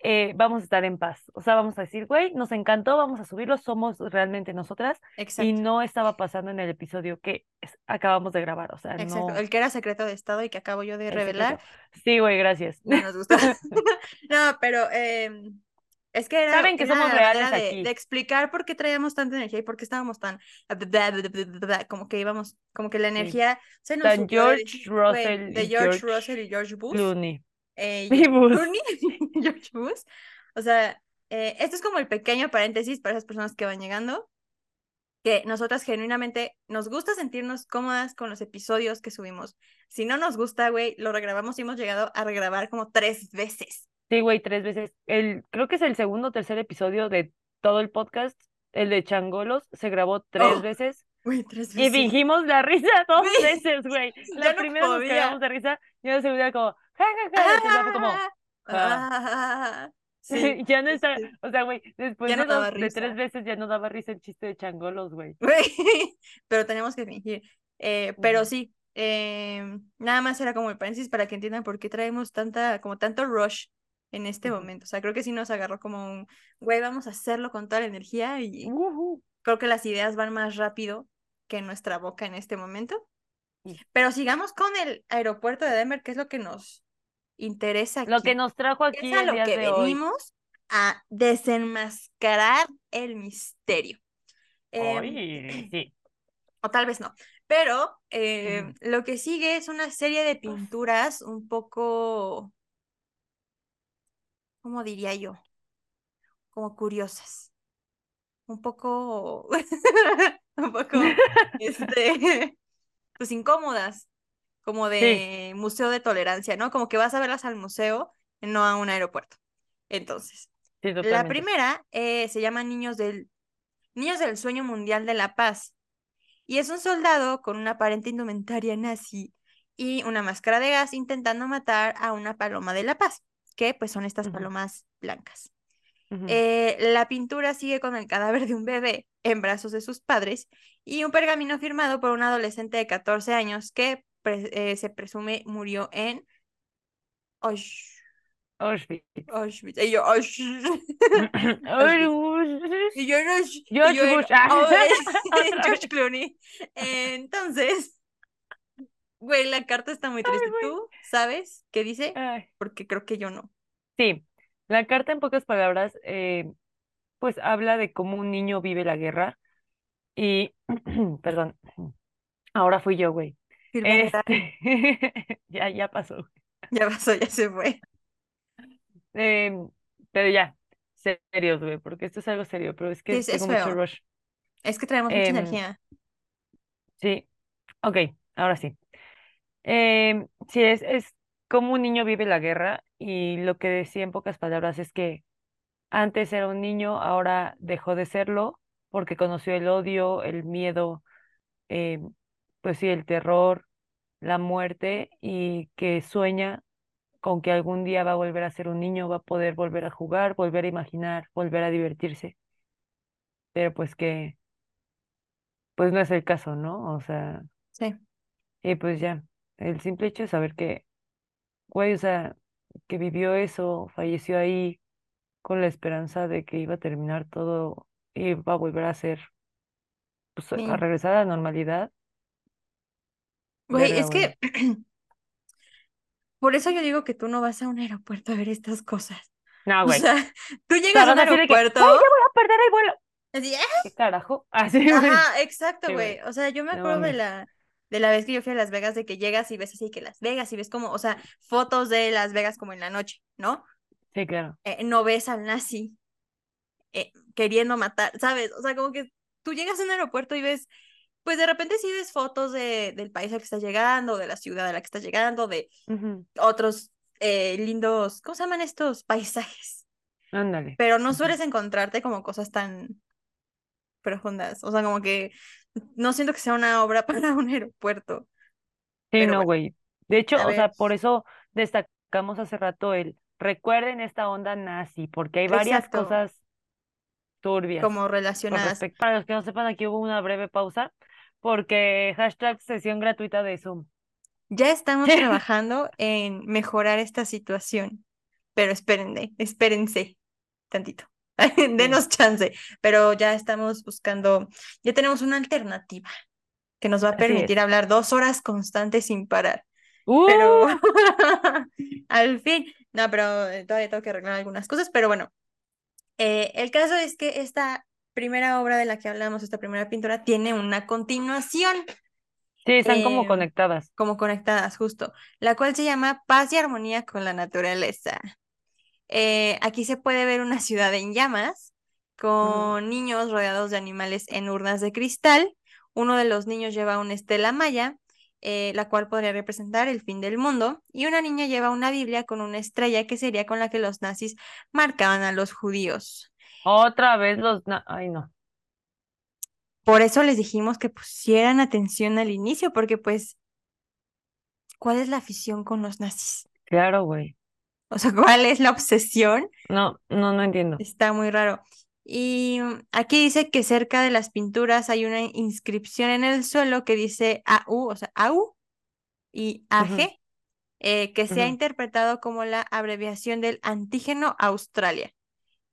eh, vamos a estar en paz. O sea, vamos a decir, güey, nos encantó, vamos a subirlo, somos realmente nosotras. Y Exacto. no estaba pasando en el episodio que es- acabamos de grabar. O sea, Exacto, no. el que era secreto de Estado y que acabo yo de el revelar, secreto. Sí, güey, gracias. no nos gustó. No, pero em, es que era, Saben que era somos reales de, aquí. de explicar por qué traíamos tanta energía y por qué estábamos tan como que íbamos, como que la Sí. energía se nos de George Russell de y George, George Russell y George Bush, Clooney. eh, Y Bush. Clooney, George Bush. O sea, eh, esto es como el pequeño paréntesis para esas personas que van llegando, que nosotras genuinamente nos gusta sentirnos cómodas con los episodios que subimos. Si no nos gusta, güey, lo regrabamos y hemos llegado a regrabar como tres veces. Sí, güey, tres veces. El, creo que es el segundo o tercer episodio de todo el podcast. El de Changolos se grabó tres Oh, veces. Güey, tres Y fingimos la risa dos veces, güey. La no primera nos podía. cagamos de risa y la segunda como, ja, ja, ja. y fue como, Ah, ja. ah, sí, Ya no está, sí. o sea, güey, después Ya de no daba dos, de tres veces ya no daba risa el chiste de Changolos, güey. Pero tenemos que fingir. Eh, pero sí, eh, nada más era como el paréntesis para que entiendan por qué traemos tanta, como tanto rush en este momento. O sea, creo que sí nos agarró como un, güey, vamos a hacerlo con toda la energía y creo que las ideas van más rápido que nuestra boca en este momento. Sí. Pero sigamos con el aeropuerto de Denver, que es lo que nos interesa Lo que aquí. nos trajo aquí es a el lo día que de hoy. venimos a desenmascarar el misterio. Em, sí. o tal vez no, pero eh, Ujú. lo que sigue es una serie de pinturas un poco, ¿cómo diría yo? Como curiosas, un poco, un poco, este, pues incómodas, como Sí, de museo de tolerancia, ¿no? Como que vas a verlas al museo, no a un aeropuerto. Entonces, sí, la primera eh, se llama Niños del, Niños del Sueño Mundial de la Paz y es un soldado con una aparente indumentaria nazi y una máscara de gas intentando matar a una paloma de la paz, que pues son estas palomas blancas. Eh, la pintura sigue con el cadáver de un bebé en brazos de sus padres y un pergamino firmado por un adolescente de 14 años que pre- eh, se presume murió en Ausch- Auschwitz. Auschwitz. Y yo, Auschwitz. Y yo, Otra George Clooney. Entonces, güey, la carta está muy triste. ¿Tú sabes qué dice? Ay. Porque creo que yo no. Sí, la carta en pocas palabras, eh, pues habla de cómo un niño vive la guerra y, perdón, ahora fui yo, güey. Este, ya, ya pasó. Ya pasó, ya se fue. Em, pero ya, serios, güey, porque esto es algo serio, pero es que Sí, es- es tengo mucho feo. rush. Es que traemos mucha Em, energía. Sí, ok, ahora sí. Em, sí, es, es como un niño vive la guerra y lo que decía en pocas palabras es que antes era un niño, ahora dejó de serlo porque conoció el odio, el miedo, em, pues sí, el terror, la muerte y que sueña con que algún día va a volver a ser un niño, va a poder volver a jugar, volver a imaginar, volver a divertirse, pero pues que, pues no es el caso, ¿no? O sea... Sí. Y pues ya, el simple hecho de saber que, güey, o sea, que vivió eso, falleció ahí con la esperanza de que iba a terminar todo y iba a volver a ser, pues a regresar a la normalidad. Güey, es que por eso yo digo que tú no vas a un aeropuerto a ver estas cosas. No, O güey. sea, tú O llegas a un que, aeropuerto. "Güey, ya voy a perder el vuelo. así, ¡ah! ¿Qué carajo? Así. Ajá, exacto, güey. O sea, yo me No acuerdo de la, de la vez que yo fui a Las Vegas, de que llegas y ves así que Las Vegas y ves como, o sea, fotos de Las Vegas como en la noche, ¿no? Sí, claro. Eh, no ves al nazi eh, queriendo matar, ¿sabes? O sea, como que tú llegas a un aeropuerto y ves, pues de repente sí ves fotos de, del país al que estás llegando, de la ciudad a la que estás llegando, de otros eh, lindos, ¿cómo se llaman estos paisajes? Ándale. Pero no sueles encontrarte como cosas tan profundas. O sea, como que no siento que sea una obra para un aeropuerto. Sí, Pero no, bueno, güey. De hecho, a o sea, por eso destacamos hace rato el recuerden esta onda nazi, porque hay varias exacto, cosas turbias como relacionadas. Para los que no sepan, aquí hubo una breve pausa, porque hashtag sesión gratuita de Zoom. Ya estamos trabajando en mejorar esta situación, pero espérense, espérense tantito. Denos chance, pero ya estamos buscando, ya tenemos una alternativa que nos va a permitir hablar dos horas constantes sin parar. Pero ¡Uh! al fin, no, pero eh, todavía tengo que arreglar algunas cosas, pero bueno, eh, el caso es que esta primera obra de la que hablamos, esta primera pintura, tiene una continuación Sí, están como eh, conectadas. como conectadas, justo, la cual se llama Paz y Armonía con la Naturaleza. Eh, aquí se puede ver una ciudad en llamas Ujú. con niños rodeados de animales en urnas de cristal. Uno de los niños lleva una estela maya, eh, la cual podría representar el fin del mundo, y una niña lleva una Biblia con una estrella que sería con la que los nazis marcaban a los judíos. Otra vez los... Ay, no. Por eso les dijimos que pusieran atención al inicio, porque pues, ¿cuál es la afición con los nazis? Claro, güey. O sea, ¿cuál es la obsesión? No, no, no entiendo. Está muy raro. Y aquí dice que cerca de las pinturas hay una inscripción en el suelo que dice AU, o sea, AU y AG, Ujú, eh, que se ha interpretado como la abreviación del antígeno Australia,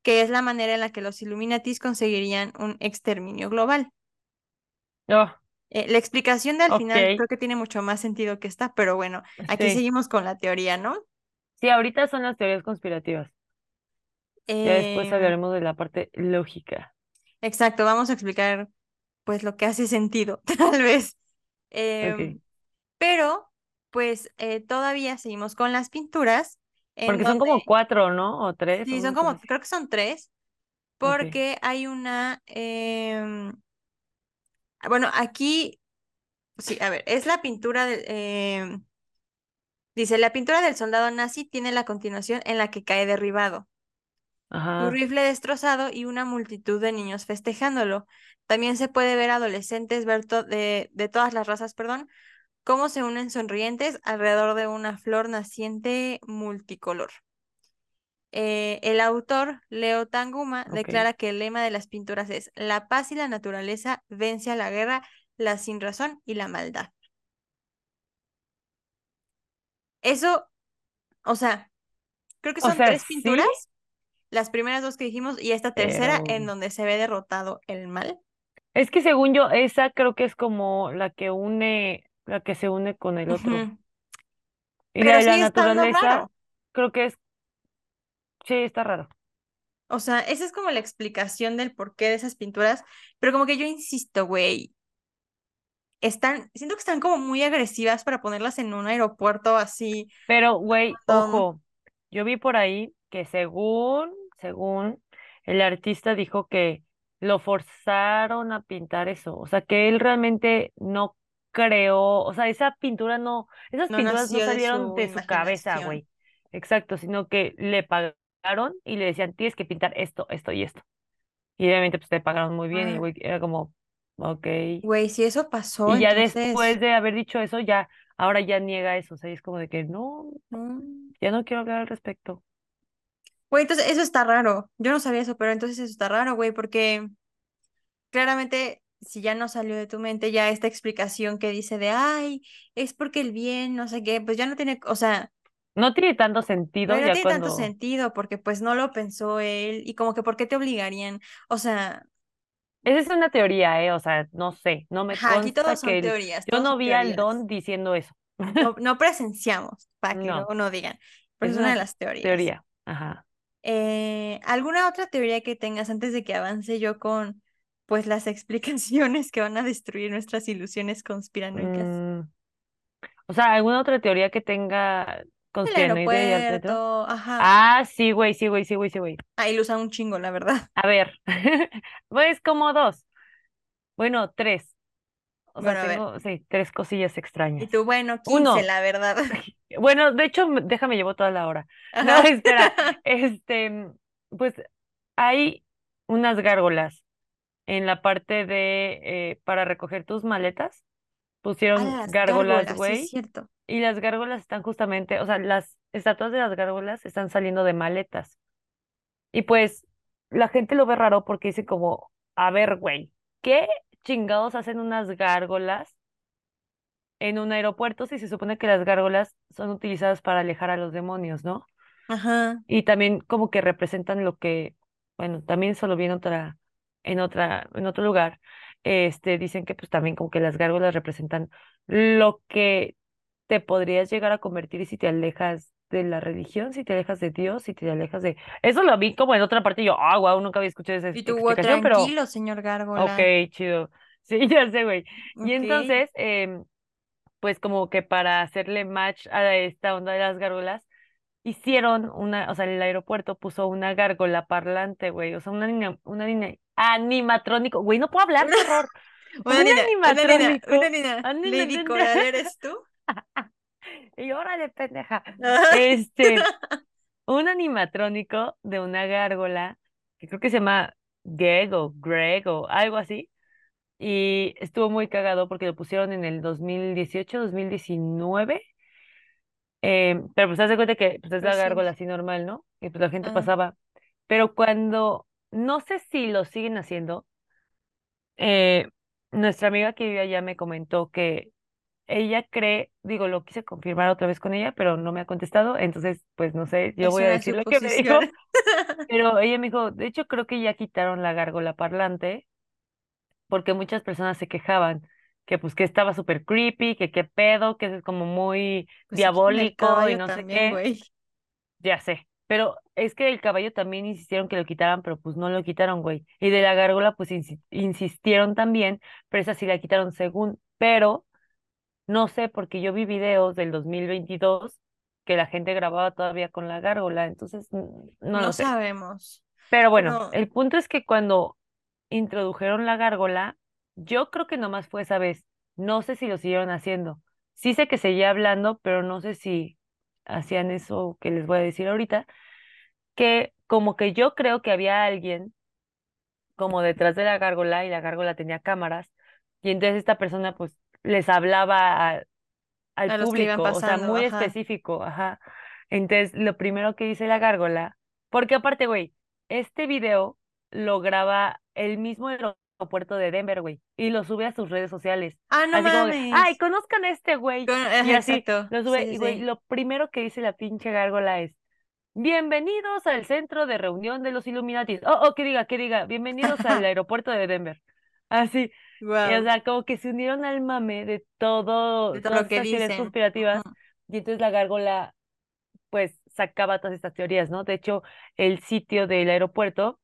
que es la manera en la que los Illuminatis conseguirían un exterminio global. Oh, Eh, la explicación del final creo que tiene mucho más sentido que esta, pero bueno, aquí Sí. seguimos con la teoría, ¿no? Sí, ahorita son las teorías conspirativas. Ya después Em, hablaremos de la parte lógica. exacto, vamos a explicar pues lo que hace sentido, tal vez. Em, pero pues eh, todavía seguimos con las pinturas, en Porque son como cuatro, ¿no? O tres, sí, o son como, creo que son tres, porque hay una, em, bueno, aquí, sí, a ver, es la pintura em, dice, la pintura del soldado nazi tiene la continuación en la que cae derribado. Ajá. rifle destrozado y una multitud de niños festejándolo. También se puede ver adolescentes ver to- de, de todas las razas, perdón, cómo se unen sonrientes alrededor de una flor naciente multicolor. Eh, el autor, Leo Tanguma, declara que el lema de las pinturas es La paz y la naturaleza vence a la guerra, la sinrazón y la maldad. Eso, o sea, Creo que O son sea, tres sí, pinturas, las primeras dos que dijimos y esta tercera pero en donde se ve derrotado el mal. es que según yo, esa creo que es como la que une, la que se une con el otro. Ujú. Y la naturaleza, raro. creo que es, sí, está raro. O sea, esa es como la explicación del porqué de esas pinturas, pero como que yo insisto, güey, están, siento que están como muy agresivas para ponerlas en un aeropuerto así, Pero, güey, ojo, yo vi por ahí que según, según, el artista dijo que lo forzaron a pintar eso. O sea, que él realmente no creó, o sea, esa pintura no, esas no pinturas no de salieron su de su cabeza, güey. Exacto, sino que le pagaron y le decían, tienes que pintar esto, esto y esto. Y obviamente, pues te pagaron muy bien y, güey, era como, ok. Güey, si eso pasó, Y ya entonces, después de haber dicho eso, ya, ahora ya niega eso. O sea, es como de que no, no. ya no quiero hablar al respecto. Güey, entonces eso está raro. Yo no sabía eso, pero entonces eso está raro, güey, porque claramente si ya no salió de tu mente ya esta explicación que dice de, ay, es porque el bien, no sé qué, pues ya no tiene, o sea, No tiene tanto sentido no ya tiene tanto sentido porque pues no lo pensó él y como que ¿por qué te obligarían? O sea, Esa es una teoría, ¿eh? O sea, no sé, no me ajá, aquí todos son que teorías, Yo no vi al. Don diciendo eso. No, no presenciamos, para que No, luego no digan, pero es es una de las teorías. teoría. Ajá. Eh, ¿alguna otra teoría que tengas antes de que avance yo con pues las explicaciones que van a destruir nuestras ilusiones conspiranoicas? Mm, o sea, ¿alguna otra teoría que tenga El y al teatro? aeropuerto, ajá. Ah, sí, güey, sí, güey, sí, güey, sí, güey. Ahí lo usan un chingo, la verdad. A ver, pues como dos. Bueno, tres. O sea, Bueno, tengo, sí, tres cosillas Y extrañas. tú, bueno, 15, Uno, la verdad. bueno, de hecho, déjame llevo toda la hora. No, espera, este, pues hay unas gárgolas en la parte de, eh, para recoger tus maletas. Ah, Pusieron las gárgolas, sí güey, y las gárgolas están justamente, o sea, las estatuas de las gárgolas están saliendo de maletas. Y pues la gente lo ve raro porque dice como, a ver, güey, ¿qué chingados hacen unas gárgolas en un aeropuerto si se supone que las gárgolas son utilizadas para alejar a los demonios, ¿no? Ajá. Y también como que representan lo que, bueno, también solo vi en otra, en otra, en otro lugar, este, dicen que pues también como que las gárgolas representan lo que te podrías llegar a convertir si te alejas de la religión, si te alejas de Dios, si te alejas de... Eso lo vi como en otra parte y yo, ah, wow, nunca había escuchado esa Y tú, explicación, pero tranquilo, señor Gárgola. ok, chido. Sí, ya sé, güey. Y entonces, em, pues como que para hacerle match a esta onda de las gárgolas, hicieron una, o sea, el aeropuerto puso una gárgola parlante, güey, o sea, una, anima- una anima- animatrónico, güey, no puedo hablar, horror. Una una nena, animatrónico. una Lady nena. Coral, ¿eres tú? Y órale, pendeja. Este, un animatrónico de una gárgola, que creo que se llama Gego, Grego, algo así. Y estuvo muy cagado porque lo pusieron en el 2018, 2019. Eh, pero pues haz de cuenta que pues, es la Reciente. gárgola así normal, ¿no? Y pues la gente Ah. pasaba. Pero cuando, no sé si lo siguen haciendo, eh, nuestra amiga que vive allá me comentó que ella cree, digo, lo quise confirmar otra vez con ella, pero no me ha contestado, entonces, pues no sé, yo Es voy a decir lo que me dijo, pero ella me dijo, de hecho creo que ya quitaron la gárgola parlante, porque muchas personas se quejaban que pues que estaba súper creepy, que qué pedo, que es como muy Pues diabólico y no sé qué, ya sé. Pero es que el caballo también insistieron que lo quitaran, pero pues no lo quitaron, güey. Y de la gárgola, pues insi- insistieron también, pero esa sí la quitaron según. Pero no sé, porque yo vi videos del 2022 que la gente grababa todavía con la gárgola, entonces no No lo sé. sabemos. Pero bueno, el punto es que cuando introdujeron la gárgola, yo creo que nomás fue esa vez. No sé si lo siguieron haciendo. Sí sé que seguía hablando, pero no sé si hacían eso que les voy a decir ahorita, que como que yo creo que había alguien como detrás de la gárgola y la gárgola tenía cámaras y entonces esta persona pues les hablaba a- al a público, o sea, muy ajá. específico, ajá. Entonces, lo primero que dice la gárgola, porque aparte, güey, este video lo graba el mismo aeropuerto de Denver, güey, y lo sube a sus redes sociales. Ah, no Así como que, ay, mames. conozcan a este güey. Con- Y así exacto. lo sube, sí, y güey, sí. lo primero que dice la pinche gárgola es, bienvenidos al centro de reunión de los Illuminatis. Oh, oh, que diga, que diga, bienvenidos al aeropuerto de Denver. Así, y, o sea, como que se unieron al mame de todo, De todo todas lo que estas dicen. conspirativas, y entonces la gárgola, pues, sacaba todas estas teorías, ¿no? De hecho, el sitio del aeropuerto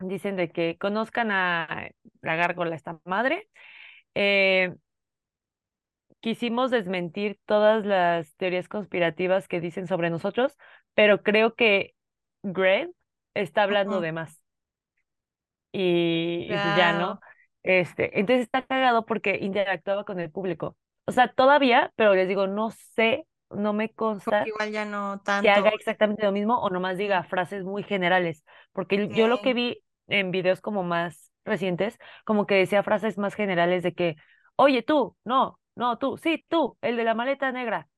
dicen de que conozcan a la gárgola, esta madre. Eh, quisimos desmentir todas las teorías conspirativas que dicen sobre nosotros, pero creo que Greg está hablando de más. Y, y pues ya. ¿no? Este, entonces está cagado porque interactuaba con el público. O sea, todavía, pero les digo, no sé, no me consta igual ya no que haga exactamente lo mismo o nomás diga frases muy generales, porque yo lo que vi en videos como más recientes, como que decía frases más generales de que, oye tú, no, no tú, sí tú, el de la maleta negra,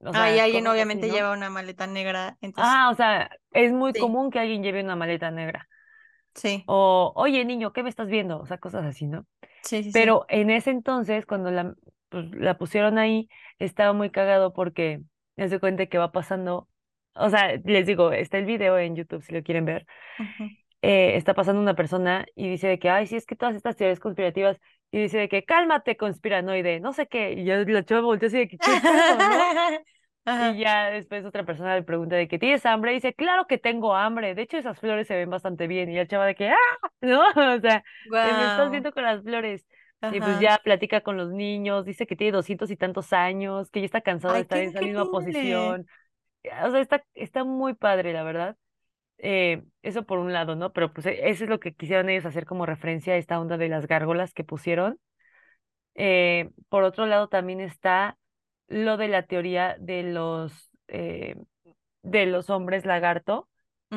o Ah, y alguien así, obviamente ¿no? lleva una maleta negra, entonces, Ah, o sea, es muy sí, común que alguien lleve una maleta negra, sí, o oye niño, ¿qué me estás viendo? O sea, cosas así, ¿no? sí, sí, sí. Pero en ese entonces, cuando la, pues, la pusieron ahí, estaba muy cagado porque me se cuenta que va pasando, o sea, les digo, está el video en YouTube si lo quieren ver, Ujú. Eh, está pasando una persona y dice de que, ay, sí, es que todas estas teorías conspirativas, y dice de que, cálmate, conspiranoide, no sé qué, y yo la chava volteó así de que, ¿qué no? Y Ajá. ya después otra persona le pregunta de que, ¿tienes hambre? Y dice, claro que tengo hambre, de hecho esas flores se ven bastante bien, y la chava de que, ¡ah! ¿No? O sea, "Eh, me estás viendo con las flores. Y pues Ajá. ya platica con los niños, dice que tiene doscientos y tantos años, que ya está cansado de estar en esa misma posición. O sea, está, está muy padre, la verdad. Eh, eso por un lado, ¿no? Pero pues e- eso es lo que quisieron ellos hacer como referencia a esta onda de las gárgolas que pusieron. Eh, por otro lado, también está lo de la teoría de los, eh, de los hombres lagarto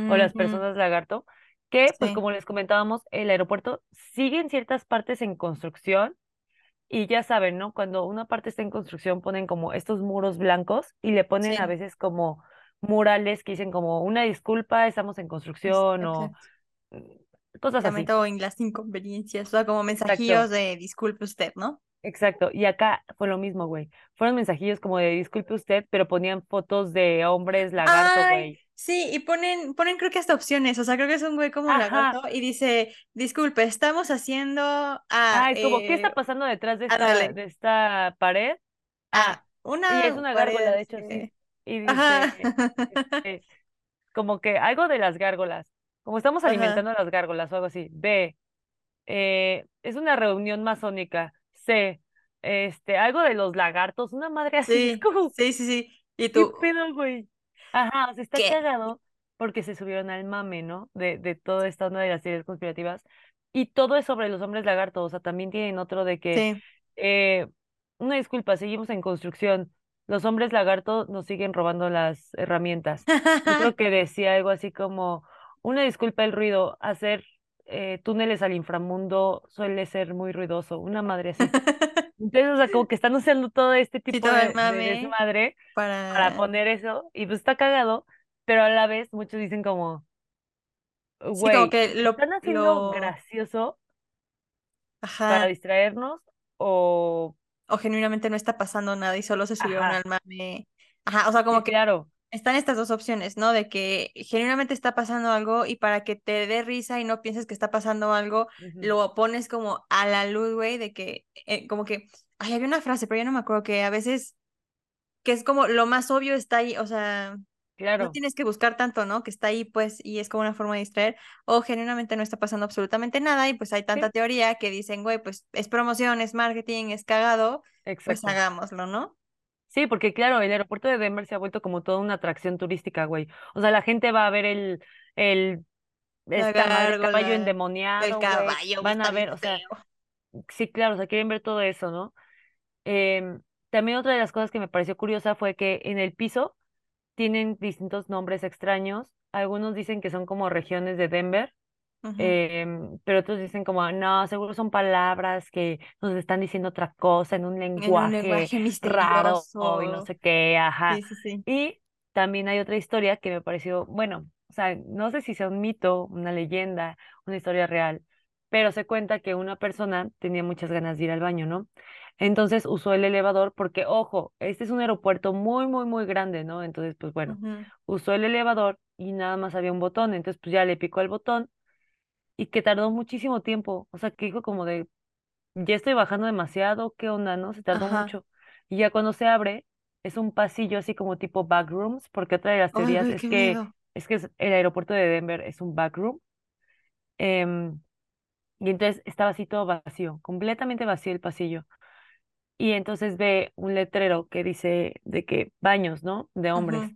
o las personas lagarto, que pues como les comentábamos, el aeropuerto sigue en ciertas partes en construcción y ya saben, ¿no? Cuando una parte está en construcción ponen como estos muros blancos y le ponen a veces como murales que dicen como una disculpa, estamos en construcción o Exacto. cosas así. En las inconveniencias, o sea, como mensajillos Exacto. de disculpe usted, ¿no? Exacto, y acá fue lo mismo, güey. Fueron mensajillos como de disculpe usted, pero ponían fotos de hombres lagarto, Ay, güey. sí, y ponen, ponen creo que hasta opciones, o sea, creo que es un güey como Ajá, lagarto y dice, disculpe, estamos haciendo a, ah, es como, ¿qué está eh, pasando detrás de esta, de esta pared? Ah, a y es una una gárgola, de hecho, sí. Y dice, este, como que algo de las gárgolas, como estamos ajá, alimentando a las gárgolas o algo así. B, eh, es una reunión masónica. C, este, algo de los lagartos, una madre así, es sí, como, sí, sí, sí, y ¿Qué tú, pedo, güey? Ajá, o sea, está ¿qué? cagado porque se subieron al mame, ¿no? De, de toda esta onda de las teorías conspirativas. Y todo es sobre los hombres lagartos. O sea, también tienen otro de que, Sí. eh, una disculpa, seguimos en construcción. Los hombres lagartos nos siguen robando las herramientas. Otro que decía algo así como, una disculpa el ruido, hacer eh, túneles al inframundo suele ser muy ruidoso. Una madre así. Entonces, o sea, como que están usando todo este Sí, tipo todo de, de mame desmadre para para, poner eso y pues está cagado, pero a la vez muchos dicen como, sí, como güey, que ¿lo están haciendo lo, gracioso para distraernos o, o genuinamente no está pasando nada y solo se subieron al mame. Ajá, o sea, sí, como que claro, están estas dos opciones, ¿no? De que genuinamente está pasando algo y para que te dé risa y no pienses que está pasando algo, lo pones como a la luz, güey, de que, eh, como que, ay, había una frase, pero ya no me acuerdo, que a veces, que es como lo más obvio está ahí, o sea, no tienes que buscar tanto, ¿no? Que está ahí, pues, y es como una forma de distraer, o genuinamente no está pasando absolutamente nada y pues hay tanta sí, teoría que dicen, güey, pues es promoción, es marketing, es cagado, pues exacto. hagámoslo, ¿no? Sí, porque claro, el aeropuerto de Denver se ha vuelto como toda una atracción turística, güey. O sea, la gente va a ver el, el, esta madre caballo el endemoniado, güey. caballo, güey, Van a ver, o sea, sí, claro, o sea, quieren ver todo eso, ¿no? Em, también otra de las cosas que me pareció curiosa fue que en el piso tienen distintos nombres extraños. Algunos dicen que son como regiones de Denver, em, pero otros dicen como, no, seguro son palabras que nos están diciendo otra cosa en un En un lenguaje raro y no sé qué, ajá. Sí, sí, sí. Y también hay otra historia que me pareció, bueno, o sea, no sé si sea un mito, una leyenda, una historia real, pero se cuenta que una persona tenía muchas ganas de ir al baño, ¿no? Entonces usó el elevador porque, ojo, este es un aeropuerto muy, muy, muy grande, ¿no? Entonces, pues bueno, usó el elevador y nada más había un botón. Entonces, pues ya le picó el botón y que tardó muchísimo tiempo. O sea, que dijo como de, ya estoy bajando demasiado, ¿qué onda, no? Se tardó Ajá. mucho. Y ya cuando se abre, es un pasillo así como tipo backrooms, porque otra de las teorías es que, miedo. es que el aeropuerto de Denver es un backroom. em, y entonces estaba así todo vacío, completamente vacío el pasillo. Y entonces ve un letrero que dice de que baños, ¿no? De hombres.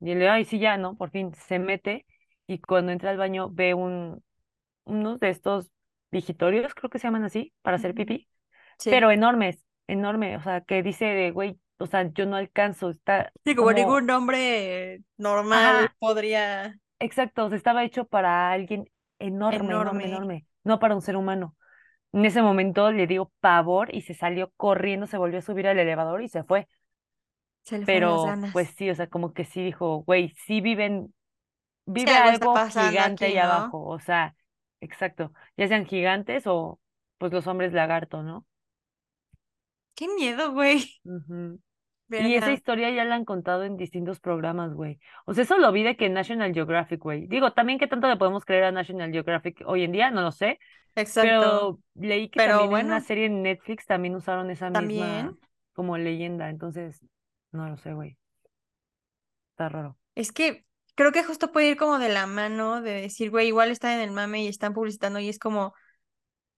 Y le, ay, sí, ya, ¿no? Por fin se mete y cuando entra al baño ve un, unos de estos vigitorios, creo que se llaman así, para hacer pipí, Sí. pero enormes, enorme, o sea, que dice de, güey, o sea, yo no alcanzo, está Sí, como como, ningún hombre normal ajá, podría. exacto, o sea, estaba hecho para alguien enorme, enorme, Enorme. enorme, no para un ser humano. En ese momento le dio pavor y se salió corriendo, se volvió a subir al elevador y se fue. Se le las Pero pues sí, o sea, como que sí dijo, güey, sí viven, vive algo gigante aquí, abajo, o sea, exacto, ya sean gigantes o pues los hombres lagarto, ¿no? Qué miedo, güey. Y esa historia ya la han contado en distintos programas, güey. O sea, eso lo vi de que National Geographic, güey. Digo, también qué tanto le podemos creer a National Geographic hoy en día, no lo sé, Exacto. pero leí que Pero también en una bueno, serie en Netflix también usaron esa misma como leyenda, entonces, no lo sé, güey. Está raro. Es que creo que justo puede ir como de la mano de decir, güey, igual están en el mame y están publicitando y es como,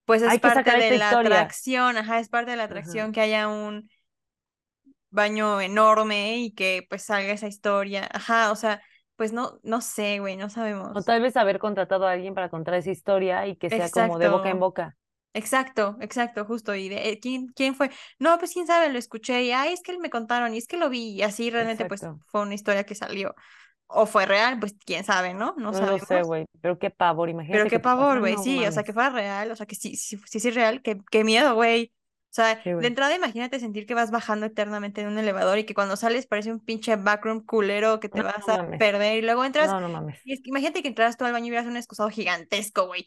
pues es Hay parte de la historia. atracción, ajá, es parte de la Ajá. atracción que haya un baño enorme y que pues salga esa historia, ajá, o sea, pues no, no sé, güey, no O sabemos. tal vez haber contratado a alguien para contar esa historia y que sea como de boca en boca. Exacto, exacto, justo. ¿Y de, eh, quién, quién fue? No, pues quién sabe, lo escuché y, ay, es que me contaron y es que lo vi y así realmente pues fue una historia que salió. O fue real, pues quién sabe, ¿no? No No lo sé, sabemos. güey, pero qué pavor. Pero Imagínate qué que te pavor, güey, No sí, o sea, que fuera real, o sea, que sí, sí, sí, sí es real, qué, qué miedo, güey. O sea, de entrada imagínate sentir que vas bajando eternamente en un elevador y que cuando sales parece un pinche backroom culero que te No, no vas a mames. perder y luego entras No, no mames. y es que imagínate que entras tú al baño y vieras un excusado gigantesco, güey.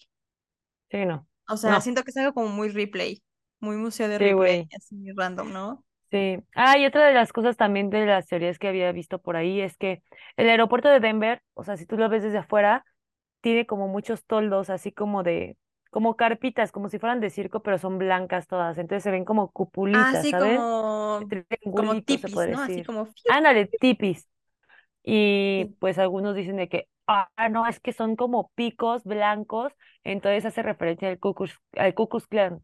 Sí, no. O sea, No. siento que es algo como muy replay, muy museo de Sí, replay, güey. así random, ¿no? Sí. Ah, y otra de las cosas también de las teorías que había visto por ahí es que el aeropuerto de Denver, o sea, si tú lo ves desde afuera, tiene como muchos toldos, así como de, como carpitas, como si fueran de circo, pero son blancas todas. Entonces se ven como Ah, cupulitas, sí, ¿sabes? como, como tipis, ¿no? Así como... Ándale, tipis. Y Sí. pues algunos dicen de que, ah, no, es que son como picos blancos, entonces hace referencia al Klux, al Ku Klux Klan.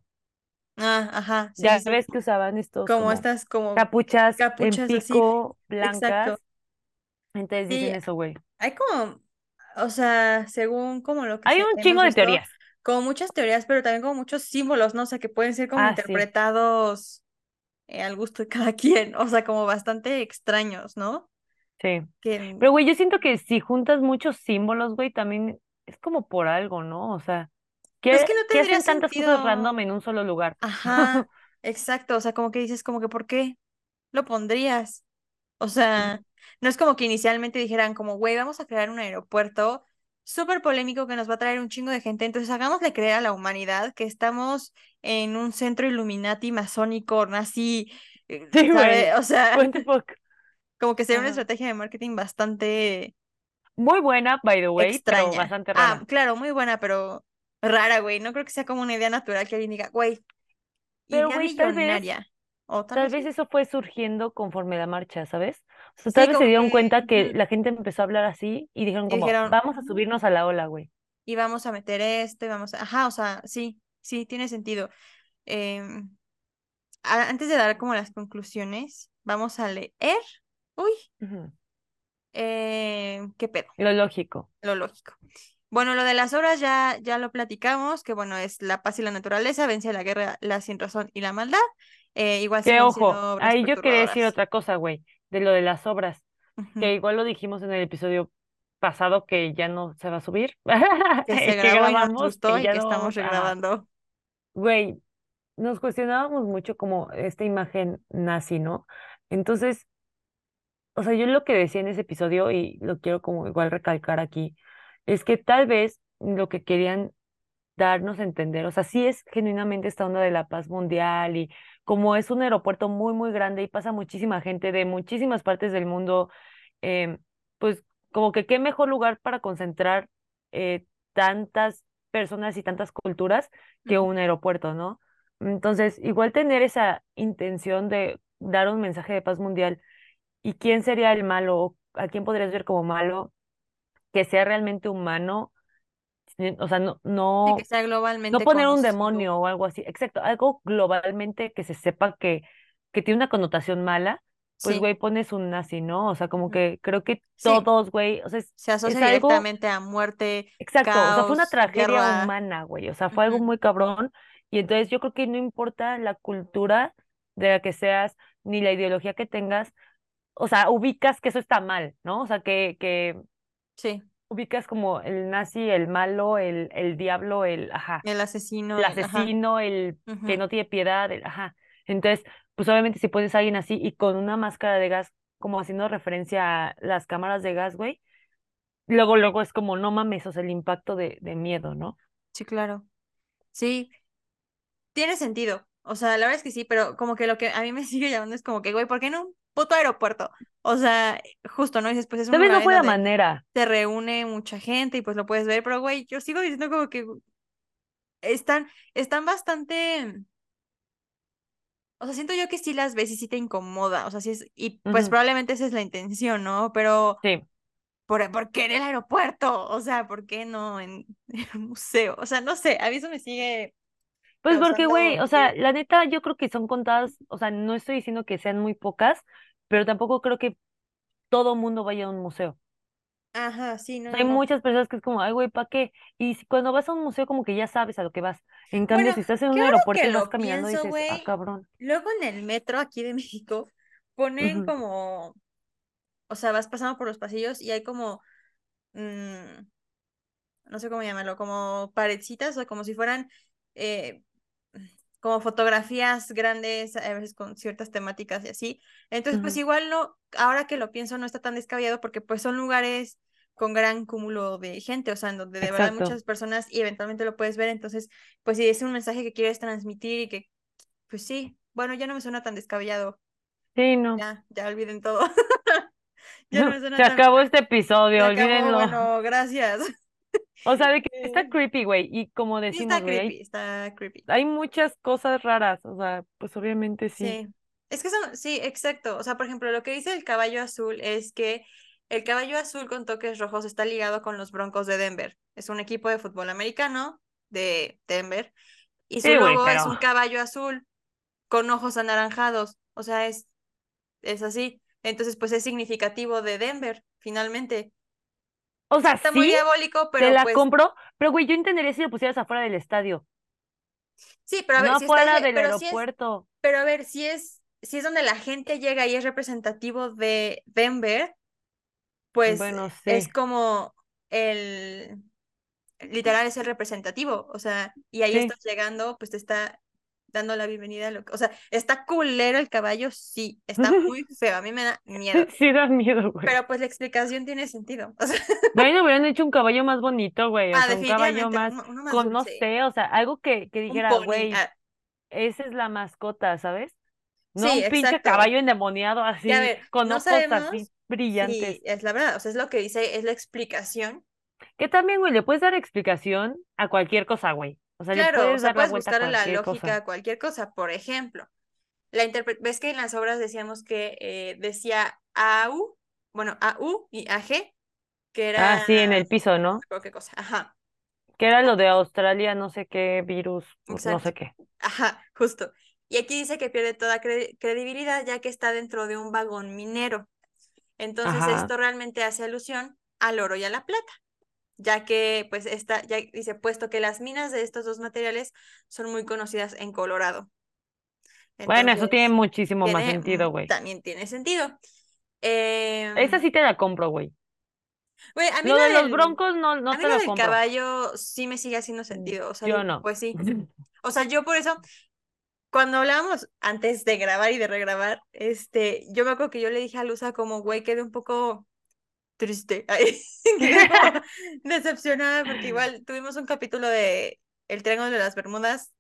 Ah, ajá, sí, sí, Ya sí. ves que usaban estos Como como estas, como capuchas en capuchas así. pico Exacto. blancas, entonces Sí, dicen eso, güey. hay como, o sea, según como lo que Hay un chingo de visto, teorías. Como muchas teorías, pero también como muchos símbolos, ¿no? O sea, que pueden ser como Ah, sí, interpretados eh, al gusto de cada quien, o sea, como bastante extraños, ¿no? sí. Que, Pero, güey, yo siento que si juntas muchos símbolos, güey, también es como por algo, ¿no? O sea, ¿qué, que no qué hacen tantas cosas sentido. random en un solo lugar? Ajá, exacto, o sea, como que dices, como que, ¿por qué lo pondrías? O sea, no es como que inicialmente dijeran como, güey, vamos a crear un aeropuerto súper polémico que nos va a traer un chingo de gente, entonces hagámosle creer a la humanidad que estamos en un centro Illuminati masónico, nazi, eh, Sí. O sea, como que sería una estrategia de marketing bastante Muy buena, by the way, pero extraña. bastante Ah, rara. claro, muy buena, pero rara, güey. No creo que sea como una idea natural que alguien diga, güey, Pero, güey, tal vez. O tal tal vez eso fue surgiendo conforme la marcha, ¿sabes? O sea, Sí, se dieron que... cuenta que la gente empezó a hablar así y dijeron Y como, dijeron, vamos a subirnos a la ola, güey. y vamos a meter esto y vamos a... Ajá, o sea, sí, sí, tiene sentido. Em, antes de dar como las conclusiones, vamos a leer. Uy, em, ¿qué pedo? Lo lógico. Lo lógico. Bueno, lo de las obras ya, ya lo platicamos, que bueno, es la paz y la naturaleza, vence la guerra, la sinrazón y la maldad. Eh, igual Que ojo, ahí yo quería decir otra cosa, güey, de lo de las obras, que igual lo dijimos en el episodio pasado que ya no se va a subir, Que se que y grabamos, y que no estamos regrabando. Güey, nos cuestionábamos mucho como esta imagen nazi, ¿no? Entonces, o sea, yo lo que decía en ese episodio, y lo quiero como igual recalcar aquí, es que tal vez lo que querían darnos a entender, o sea, sí es genuinamente esta onda de la paz mundial y como es un aeropuerto muy, muy grande y pasa muchísima gente de muchísimas partes del mundo, em, pues como que qué mejor lugar para concentrar eh, tantas personas y tantas culturas que un aeropuerto, ¿no? Entonces, igual tener esa intención de dar un mensaje de paz mundial y quién sería el malo o a quién podrías ver como malo, que sea realmente humano, o sea, no, Sí, que no, no poner un demonio o algo así, exacto, algo globalmente que se sepa que, que tiene una connotación mala, pues Sí. güey, pones un nazi, ¿no? O sea, como Ujú. que creo que todos, güey, o sea, se asocia algo directamente a muerte, Exacto, o sea, fue una tragedia guerra. humana, güey, o sea, fue algo muy cabrón, y entonces yo creo que no importa la cultura de la que seas, ni la ideología que tengas, o sea, ubicas que eso está mal, ¿no? O sea, que, que Sí, ubicas como el nazi, el malo, el, el diablo, el, ajá, el asesino, el el, ajá. asesino, el que no tiene piedad, el, ajá. Entonces, pues obviamente si pones a alguien así y con una máscara de gas, como haciendo referencia a las cámaras de gas, güey, luego, luego es como, no mames, o sea, el impacto de, de miedo, ¿no? Sí, claro. Sí, tiene sentido. O sea, la verdad es que sí, pero como que lo que a mí me sigue llamando es como que, güey, ¿por qué no puto aeropuerto? O sea, justo, ¿no? Dices, pues es un no fue la donde manera. se reúne mucha gente y pues lo puedes ver, pero güey, yo sigo diciendo como que están, están bastante, o sea, siento yo que sí las ves y sí te incomoda, o sea, sí es, y pues probablemente esa es la intención, ¿no? Pero, Sí. ¿por, por qué en el aeropuerto? O sea, ¿por qué no en, en un museo? O sea, no sé, a mí eso me sigue Pues porque, güey, o sea, la neta, yo creo que son contadas, o sea, no estoy diciendo que sean muy pocas, pero tampoco creo que todo mundo vaya a un museo. Ajá, sí, no, hay no. muchas personas que es como, ay, güey, ¿para qué? Y si- cuando vas a un museo, como que ya sabes a lo que vas. En cambio, Bueno, si estás en un aeropuerto y vas caminando, pienso, dices, ah, güey, cabrón. luego en el metro aquí de México ponen como, o sea, vas pasando por los pasillos y hay como, mm, no sé cómo llamarlo, como paredcitas o como si fueran eh, como fotografías grandes, a veces con ciertas temáticas y así. Entonces, pues igual no, ahora que lo pienso, no está tan descabellado porque pues son lugares con gran cúmulo de gente, o sea, en donde de verdad Exacto. muchas personas y eventualmente lo puedes ver, entonces, pues si es un mensaje que quieres transmitir y que, pues sí, bueno, ya no me suena tan descabellado, Sí, no. ya, ya olviden todo, ya no me Se tan, acabó este se episodio, acabó, olvídenlo. bueno, gracias. O sea, de que está creepy, güey. Y como Sí, decimos, está creepy, está creepy. hay muchas cosas raras. O sea, pues obviamente sí. Sí, es que son, sí, exacto. O sea, por ejemplo, lo que dice el caballo azul es que el caballo azul con toques rojos está ligado con los Broncos de Denver. Es un equipo de fútbol americano de Denver y su Sí, logo es pero. un caballo azul con ojos anaranjados. O sea, es, es así. Entonces, pues es significativo de Denver, finalmente. O sea, está muy sí, diabólico, te pero la pues compro, pero güey, yo entendería si lo pusieras afuera del estadio, sí, pero a no ver, si está afuera je- del pero es, aeropuerto. pero a ver, si es, si es donde la gente llega y es representativo de Denver pues Bueno, es sí. como el, literal es el representativo, o sea, y ahí Sí. estás llegando, pues te está dando la bienvenida a lo que, o sea, está culero el caballo, sí, está muy feo, a mí me da miedo, Sí da miedo, güey. pero pues la explicación tiene sentido, o sea, De ahí no hubieran hecho un caballo más bonito, güey. O ah, sea, un caballo más uno, más con, no sé, o sea, algo que, que dijera, pony, güey, ah, esa es la mascota, ¿sabes? No sí, un pinche exacto, caballo endemoniado a así, ver, con no ojos así sabemos si brillantes. es la verdad, o sea, es lo que dice, es la explicación, Que también, güey, le puedes dar explicación a cualquier cosa, güey. O sea, claro, o puedes sea, la puedes buscarle la lógica a cualquier cosa, por ejemplo, la ves que en las obras decíamos que eh, decía AU, bueno, AU y AG, que Ah, era sí, en el piso, ¿no? qué cosa, ajá, Que era lo de Australia, no sé qué virus, no sé qué. ajá, justo. Y aquí dice que pierde toda cre- credibilidad ya que está dentro de un vagón minero. Entonces Ajá. esto realmente hace alusión al oro y a la plata, ya que pues esta, ya dice, puesto que las minas de estos dos materiales son muy conocidas en Colorado. Bueno, eso tiene muchísimo más tiene, sentido, mm, güey. también tiene sentido. Esa Em, sí te la compro, güey. Güey, a mí Lo de lo los del, broncos no, a no mí te lo del compro. caballo sí me sigue haciendo Mm, sentido. O sea, Yo no. pues sí. O sea, yo por eso, cuando hablábamos antes de grabar y de regrabar, este, yo me acuerdo que yo le dije a Luza como, güey, quedé un poco triste. Decepcionada porque igual tuvimos un capítulo de El Triángulo de las Bermudas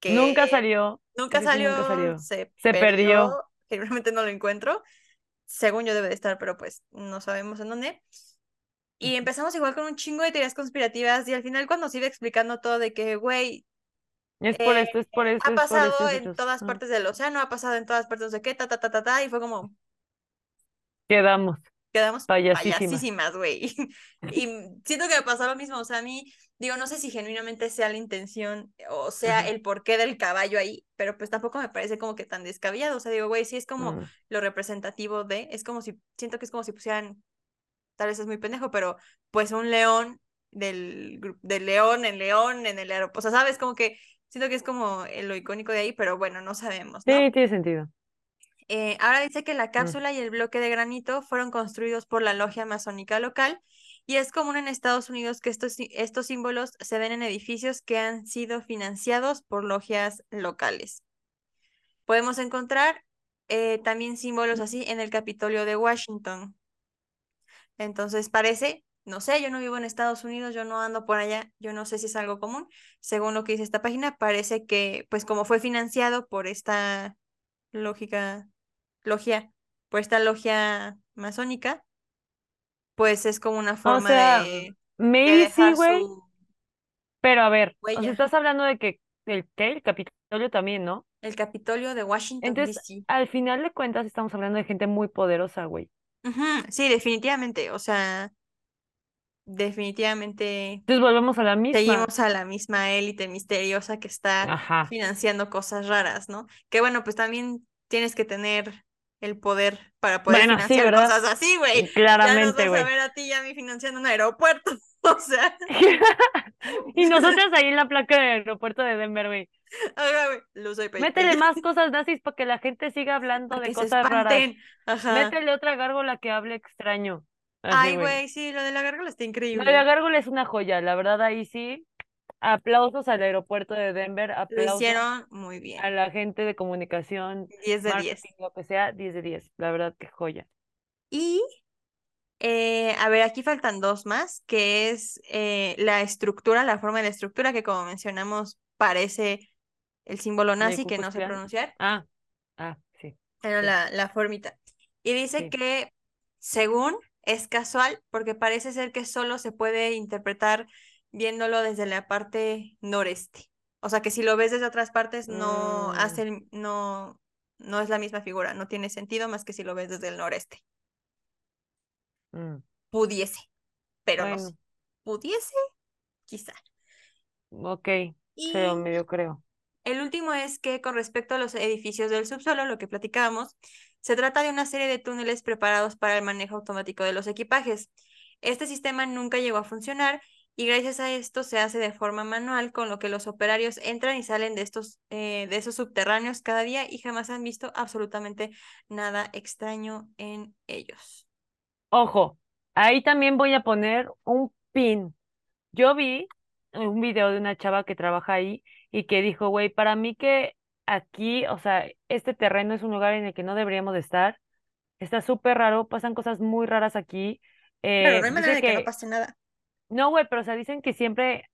que Nunca salió. nunca salió, nunca salió. se, Se perdió, generalmente no lo encuentro. Según yo debe de estar, pero pues no sabemos en dónde. Y empezamos igual con un chingo de teorías conspirativas y al final cuando se iba explicando todo de que, güey, Es por esto, es por esto, ha esto, pasado en todas partes del océano, ha pasado en todas partes, sé qué, ta, ta, ta, ta, ta, y fue como, Quedamos. Quedamos Payasísimas. güey. Y siento que me pasó lo mismo, o sea, a mí, digo, no sé si genuinamente sea la intención o sea el porqué del caballo ahí, pero pues tampoco me parece como que tan descabellado, o sea, digo, güey, sí es como lo representativo de, es como si, siento que es como si pusieran, tal vez es muy pendejo, pero pues un león del, del león en león en el aeropuerto, o sea, sabes, como que siento que es como eh, lo icónico de ahí, pero bueno, no sabemos, ¿no? Sí, tiene sentido. Eh, ahora dice que la Mm. cápsula y el bloque de granito fueron construidos por la logia masónica local y es común en Estados Unidos que estos, estos símbolos se ven en edificios que han sido financiados por logias locales. Podemos encontrar eh, también símbolos así en el Capitolio de Washington. Entonces parece, no sé, yo no vivo en Estados Unidos, yo no ando por allá, yo no sé si es algo común. Según lo que dice esta página, parece que, pues como fue financiado por esta lógica, logia, por esta logia masónica, pues es como una O forma sea, de, de maybe sí, güey, su pero a ver, o sea, estás hablando de que el qué, el Capitolio también, ¿no? El Capitolio de Washington, Entonces, D.C. al final de cuentas, estamos hablando de gente muy poderosa, güey. Sí, definitivamente, o sea, definitivamente Entonces volvemos a la misma. seguimos a la misma élite misteriosa que está Ajá. financiando cosas raras, ¿no? Que bueno, pues también tienes que tener el poder para poder Bueno, financiar cosas así, güey. Ya nos Claramente, vas a güey. ver a ti y a mí financiando un aeropuerto, o sea, Y nosotras ahí en la placa del aeropuerto de Denver, güey. güey, Métele más cosas nazis para que la gente siga hablando para de cosas raras. ajá. Métele otra gárgola que hable extraño. Así, Ay, güey. güey, sí, lo de la gárgola está Lo de la increíble. gárgola es una joya, la verdad, ahí sí. Aplausos al aeropuerto de Denver, Lo aplausos hicieron muy bien. a la gente de comunicación, 10 de 10. marketing, lo que sea, 10 de 10. La verdad, qué joya. Y, eh, a ver, aquí faltan dos más, que es eh, la estructura, la forma de la estructura, que como mencionamos parece el símbolo ¿De nazi, que no sé pronunciar, Ah, ah, sí, pero sí, la, la formita. Y dice sí. que, según, es casual, porque parece ser que solo se puede interpretar viéndolo desde la parte noreste. O sea, que si lo ves desde otras partes, no Mm, hace, no, no es la misma figura, no tiene sentido más que si lo ves desde el noreste. mm. Pudiese, pero no Bueno. Pudiese, quizá. ok, Y medio creo. el último es que con respecto a los edificios del subsuelo, lo que platicábamos, se trata de una serie de túneles preparados para el manejo automático de los equipajes. Este sistema nunca llegó a funcionar y gracias a esto se hace de forma manual, con lo que los operarios entran y salen de estos, eh, de esos subterráneos cada día y jamás han visto absolutamente nada extraño en ellos. Ojo, ahí también voy a poner un pin. Yo vi un video de una chava que trabaja ahí y que dijo, güey, para mí que aquí, o sea, este terreno es un lugar en el que no deberíamos de estar. Está súper raro, pasan cosas muy raras aquí. Eh, no hay manera de que no pase nada. No, güey, pero o sea, dicen que siempre,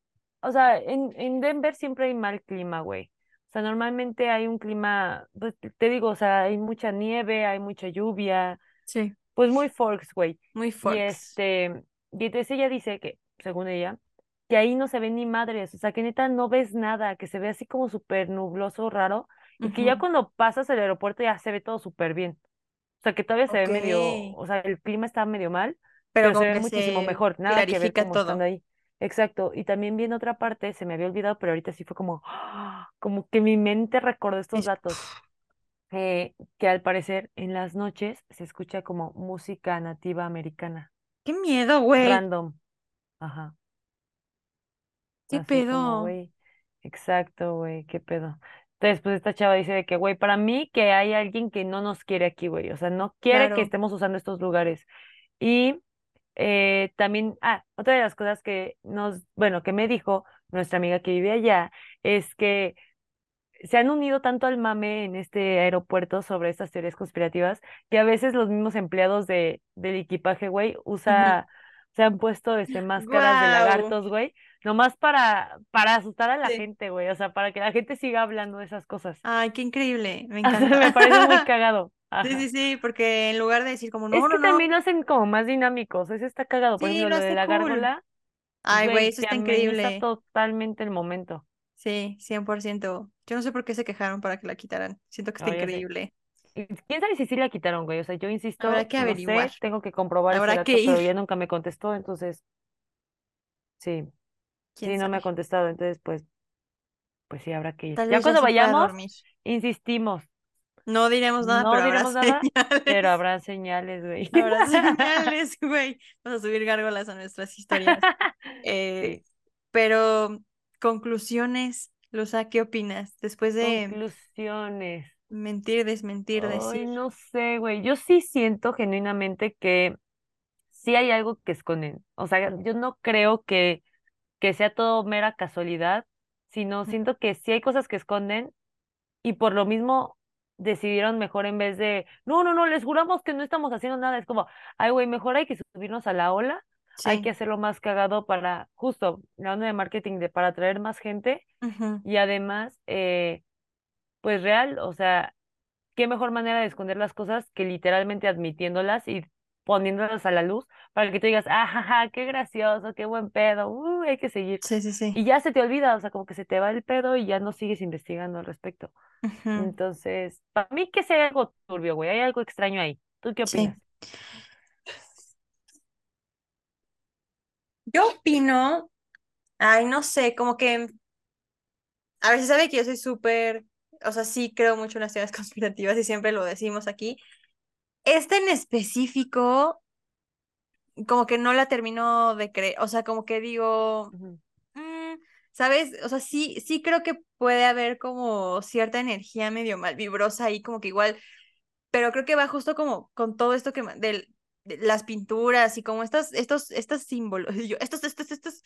o sea, en, en Denver siempre hay mal clima, güey. O sea, normalmente hay un clima, pues te digo, o sea, hay mucha nieve, hay mucha lluvia, Sí, pues muy forks, güey. muy Y forks. este, y entonces ella dice que, según ella, que ahí no se ven ni madres, o sea, que neta no ves nada, que se ve así como súper nubloso, raro, y que ya cuando pasas el aeropuerto ya se ve todo súper bien. O sea, que todavía se ve medio, o sea, el clima está medio mal, Pero pero se ve que muchísimo se mejor, nada que ver como estando todo. ahí. Exacto, y también vi en otra parte, se me había olvidado, pero ahorita sí fue como, como que mi mente recordó estos Es- datos, eh, que al parecer en las noches se escucha como música nativa americana, ¡Qué miedo, güey! random, ajá. ¿Qué Así como, pedo? exacto, güey, qué pedo. Entonces, pues esta chava dice de que, güey, para mí que hay alguien que no nos quiere aquí, güey, o sea, no quiere que estemos usando estos lugares. Y eh, también, ah, otra de las cosas que nos, bueno, que me dijo nuestra amiga que vive allá, es que se han unido tanto al mame en este aeropuerto sobre estas teorías conspirativas, que a veces los mismos empleados de, del equipaje, güey, usa, se han puesto este, máscaras de lagartos, güey, Nomás para, para asustar a la Sí. gente, güey. O sea, para que la gente siga hablando de esas cosas. Ay, qué increíble, me O sea, encanta. me parece muy cagado. Sí, sí, sí, porque en lugar de decir como, Es no, no, que no, también lo hacen como más dinámicos. Eso está cagado. Por sí, ejemplo, lo lo de la cool. gárgola, Ay, güey, eso está increíble. totalmente el momento. Sí, 100%. Yo no sé por qué se quejaron para que la quitaran. Siento que está No, increíble. ¿Quién sabe si sí la quitaron, güey? O sea, yo Habrá insisto, que no averiguar. sé, tengo que comprobar ese Habrá que pero ya nunca me contestó, entonces, sí, ¿Quién sí, no me ha contestado, entonces, pues, pues sí, habrá que ir. Tal Ya cuando vayamos, insistimos, No diremos nada, no pero habrá nada, pero señales. habrá señales, güey. Habrá señales, güey. Vamos a subir gárgolas a nuestras historias. Eh, pero, conclusiones, Luza, ¿qué opinas? Después de Conclusiones. mentir, desmentir, decir. Ay, no sé, güey. Yo sí siento genuinamente que sí hay algo que esconden. O sea, yo no creo que, que sea todo mera casualidad, sino siento que sí hay cosas que esconden y por lo mismo decidieron mejor en vez de, no, no, no, les juramos que no estamos haciendo nada. Es como, ay, güey, mejor hay que subirnos a la ola, hay que hacerlo más cagado para, justo, la onda de marketing, de para atraer más gente y además, eh, pues real, o sea, qué mejor manera de esconder las cosas que literalmente admitiéndolas y poniéndolas a la luz para que tú digas, ajaja, qué gracioso, qué buen pedo, uh, hay que seguir. Sí, sí, sí. Y ya se te olvida, o sea, como que se te va el pedo y ya no sigues investigando al respecto. Entonces, para mí que sea algo turbio, güey, hay algo extraño ahí. ¿Tú qué Sí. opinas? Yo opino, ay, no sé, como que a se sabe que yo soy súper, o sea, sí creo mucho en las teorías conspirativas y siempre lo decimos aquí. Este en específico, como que no la termino de creer, o sea, como que digo, mm, ¿sabes? O sea, sí, sí creo que puede haber como cierta energía medio mal vibrosa ahí, como que igual, pero creo que va justo como con todo esto que del de las pinturas y como estas, estos, estos símbolos, estos, estos, estos,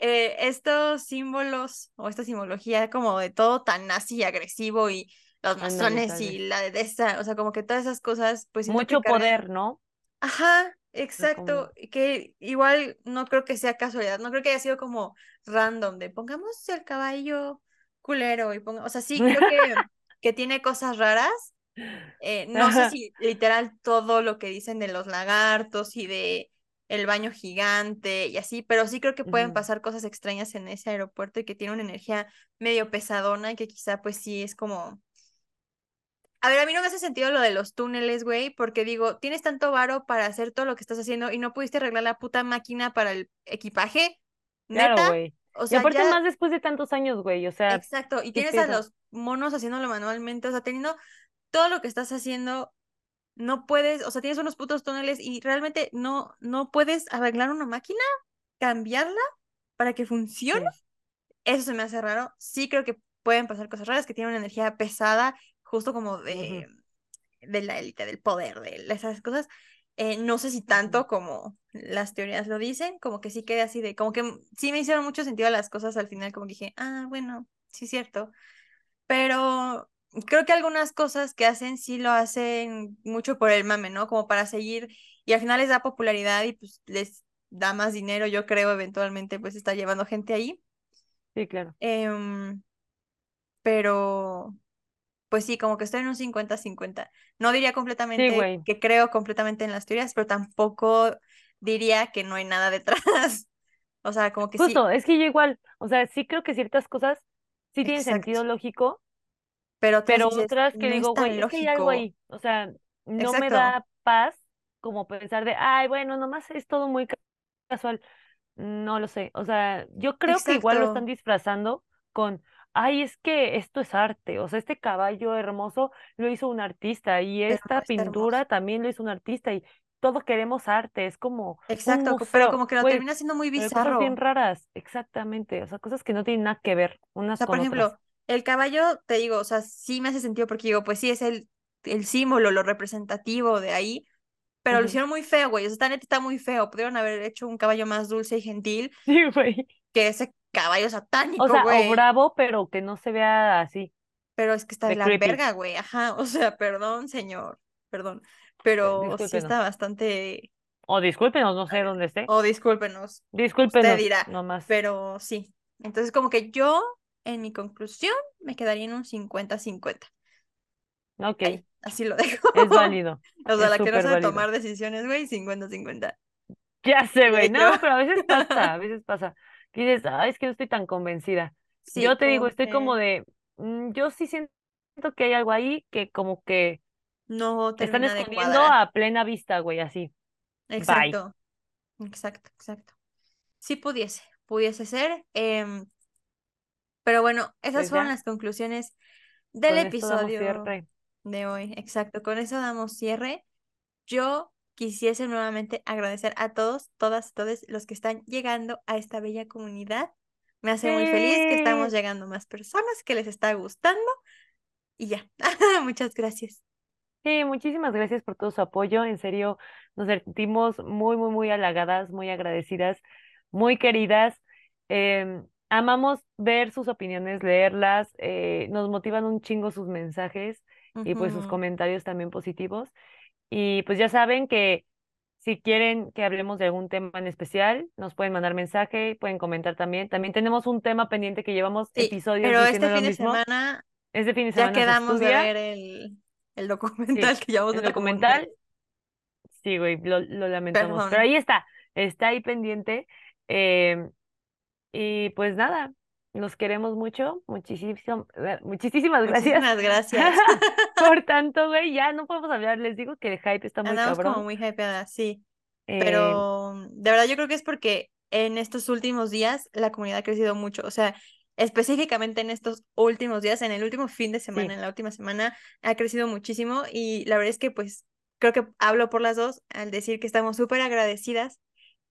eh, estos símbolos o esta simbología como de todo tan nazi y agresivo y los masones y la de esa, o sea, como que todas esas cosas, pues Mucho poder, ¿no? Ajá, exacto, como... que igual no creo que sea casualidad, no creo que haya sido como random de pongamos el caballo culero y ponga, o sea, sí creo que, que tiene cosas raras, eh, no sé si literal todo lo que dicen de los lagartos y de el baño gigante y así, pero sí creo que pueden pasar cosas extrañas en ese aeropuerto y que tiene una energía medio pesadona y que quizá pues sí es como a ver, a mí no me hace sentido lo de los túneles, güey, porque digo, tienes tanto varo para hacer todo lo que estás haciendo y no pudiste arreglar la puta máquina para el equipaje, Claro, neta, güey. o Y sea, aparte ya, más después de tantos años, güey, o sea, exacto, y ¿qué tienes a los monos haciéndolo manualmente, o sea, teniendo todo lo que estás haciendo, no puedes, o sea, tienes unos putos túneles y realmente no, no puedes arreglar una máquina, cambiarla para que funcione. Sí. Eso se me hace raro. Sí creo que pueden pasar cosas raras, que tienen una energía pesada, justo como de, de la élite, del poder, de esas cosas. Eh, no sé si tanto como las teorías lo dicen, como que sí quedé así de, como que sí me hicieron mucho sentido las cosas al final, como que dije, ah, bueno, sí es cierto. Pero creo que algunas cosas que hacen sí lo hacen mucho por el mame, ¿no? Como para seguir y al final les da popularidad y pues les da más dinero, yo creo, eventualmente pues está llevando gente ahí. Sí, claro. Em, pero pues sí, como que estoy en un 50-50. No diría completamente que creo completamente en las teorías, pero tampoco diría que no hay nada detrás. O sea, como que sí, Justo, es que yo igual, o sea, sí creo que ciertas cosas sí tienen exacto. sentido lógico, Pero pero dices, otras que no digo, güey, es que hay algo ahí, o sea, no me da paz como pensar de, ay, bueno, nomás es todo muy ca- casual. No lo sé, o sea, yo creo que igual lo están disfrazando con, ay, es que esto es arte, o sea, este caballo hermoso lo hizo un artista y esta hermoso. pintura también lo hizo un artista y todos queremos arte, es como Exacto, co- pero museo, como que lo termina siendo muy hay cosas bien bizarro. raras, exactamente, o sea, cosas que no tienen nada que ver O unas sea, por con otras. ejemplo, el caballo, te digo, o sea, sí me hace sentido porque digo, pues sí, es el, el símbolo, lo representativo de ahí, pero lo hicieron muy feo, güey. O sea, esta neta está muy feo. Pudieron haber hecho un caballo más dulce y gentil Sí, güey. que ese caballo O satánico, sea, o bravo, pero que no se vea así, Pero es que está de la creepy. verga, güey. Ajá, o sea, perdón, señor, perdón. Pero sí está bastante. O discúlpenos, no sé dónde esté. O discúlpenos, usted Discúlpenos, dirá. nomás. Pero sí. Entonces, como que yo, en mi conclusión, me quedaría en un 50-50. Ok, Ahí, así lo dejo. es válido. O sea, es la que no sabe válido. tomar decisiones, güey, 50-50. Ya sé, güey. No, pero a veces pasa, a veces pasa. Que dices, ay, es que no estoy tan convencida. Sí, Yo te digo, estoy como de, mm, yo sí siento que hay algo ahí que como que no están termina de escondiendo a plena vista, güey, así. Bye. Exacto. Exacto, exacto. Sí pudiese, pudiese ser. em, pero bueno, esas Pues fueron las conclusiones del episodio cierre. de hoy. Exacto, con eso damos cierre. Yo quisiese nuevamente agradecer a todos, todas, todos los que están llegando a esta bella comunidad. Me hace muy feliz que estamos llegando más personas, que les está gustando. Y ya, muchas gracias. Sí, muchísimas gracias por todo su apoyo. En serio, nos sentimos muy, muy, muy halagadas, muy agradecidas, muy queridas. Em, amamos ver sus opiniones, leerlas. eh, nos motivan un chingo sus mensajes y pues sus comentarios también positivos. Y pues ya saben que si quieren que hablemos de algún tema en especial, nos pueden mandar mensaje, pueden comentar también. También tenemos un tema pendiente que llevamos Sí, episodios pero este fin de mismo. semana Este fin de ya semana se quedamos de ver el, el Sí, documental que llevamos el documental. Sí, güey, lo, lo lamentamos. Pero Perdón. ahí está, está ahí pendiente. em, y pues nada, los queremos mucho. Muchísimo, eh, muchísimas gracias Muchísimas gracias. por tanto, güey. Ya no podemos hablar. Les digo que el hype está muy Andamos como cabrón. muy hypeadas, sí. Eh, Pero de verdad yo creo que es porque en estos últimos días la comunidad ha crecido mucho. O sea, específicamente en estos últimos días, en el último fin de semana, sí, en la última semana, ha crecido muchísimo. Y la verdad es que pues creo que hablo por las dos al decir que estamos súper agradecidas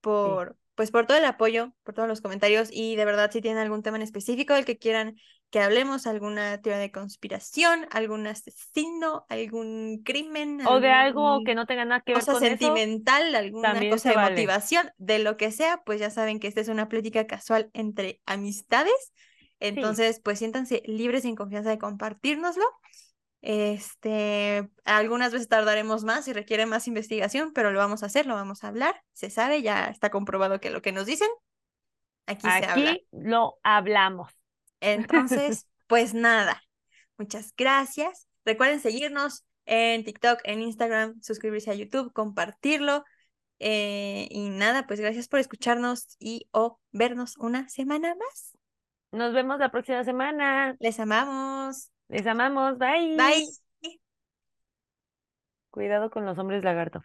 sí. Pues por todo el apoyo, por todos los comentarios y de verdad si tienen algún tema en específico del que quieran que hablemos, alguna teoría de conspiración, algún asesino, algún crimen, O de algo que no tenga nada que ver cosa con eso, sentimental, alguna también cosa de vale. motivación, de lo que sea, pues ya saben que esta es una plática casual entre amistades. Sí, Entonces, pues siéntanse libres y en confianza de compartírnoslo. Este, algunas veces tardaremos más y requiere más investigación, pero lo vamos a hacer, lo vamos a hablar. Se sabe, ya está comprobado que lo que nos dicen, aquí se habla. aquí lo hablamos. Entonces, pues nada, muchas gracias. Recuerden seguirnos en TikTok, en Instagram, suscribirse a YouTube, compartirlo. eh, y nada, pues gracias por escucharnos y o vernos una semana más. Nos vemos la próxima semana. Les amamos. Les amamos. Bye. Bye. Cuidado con los hombres lagarto.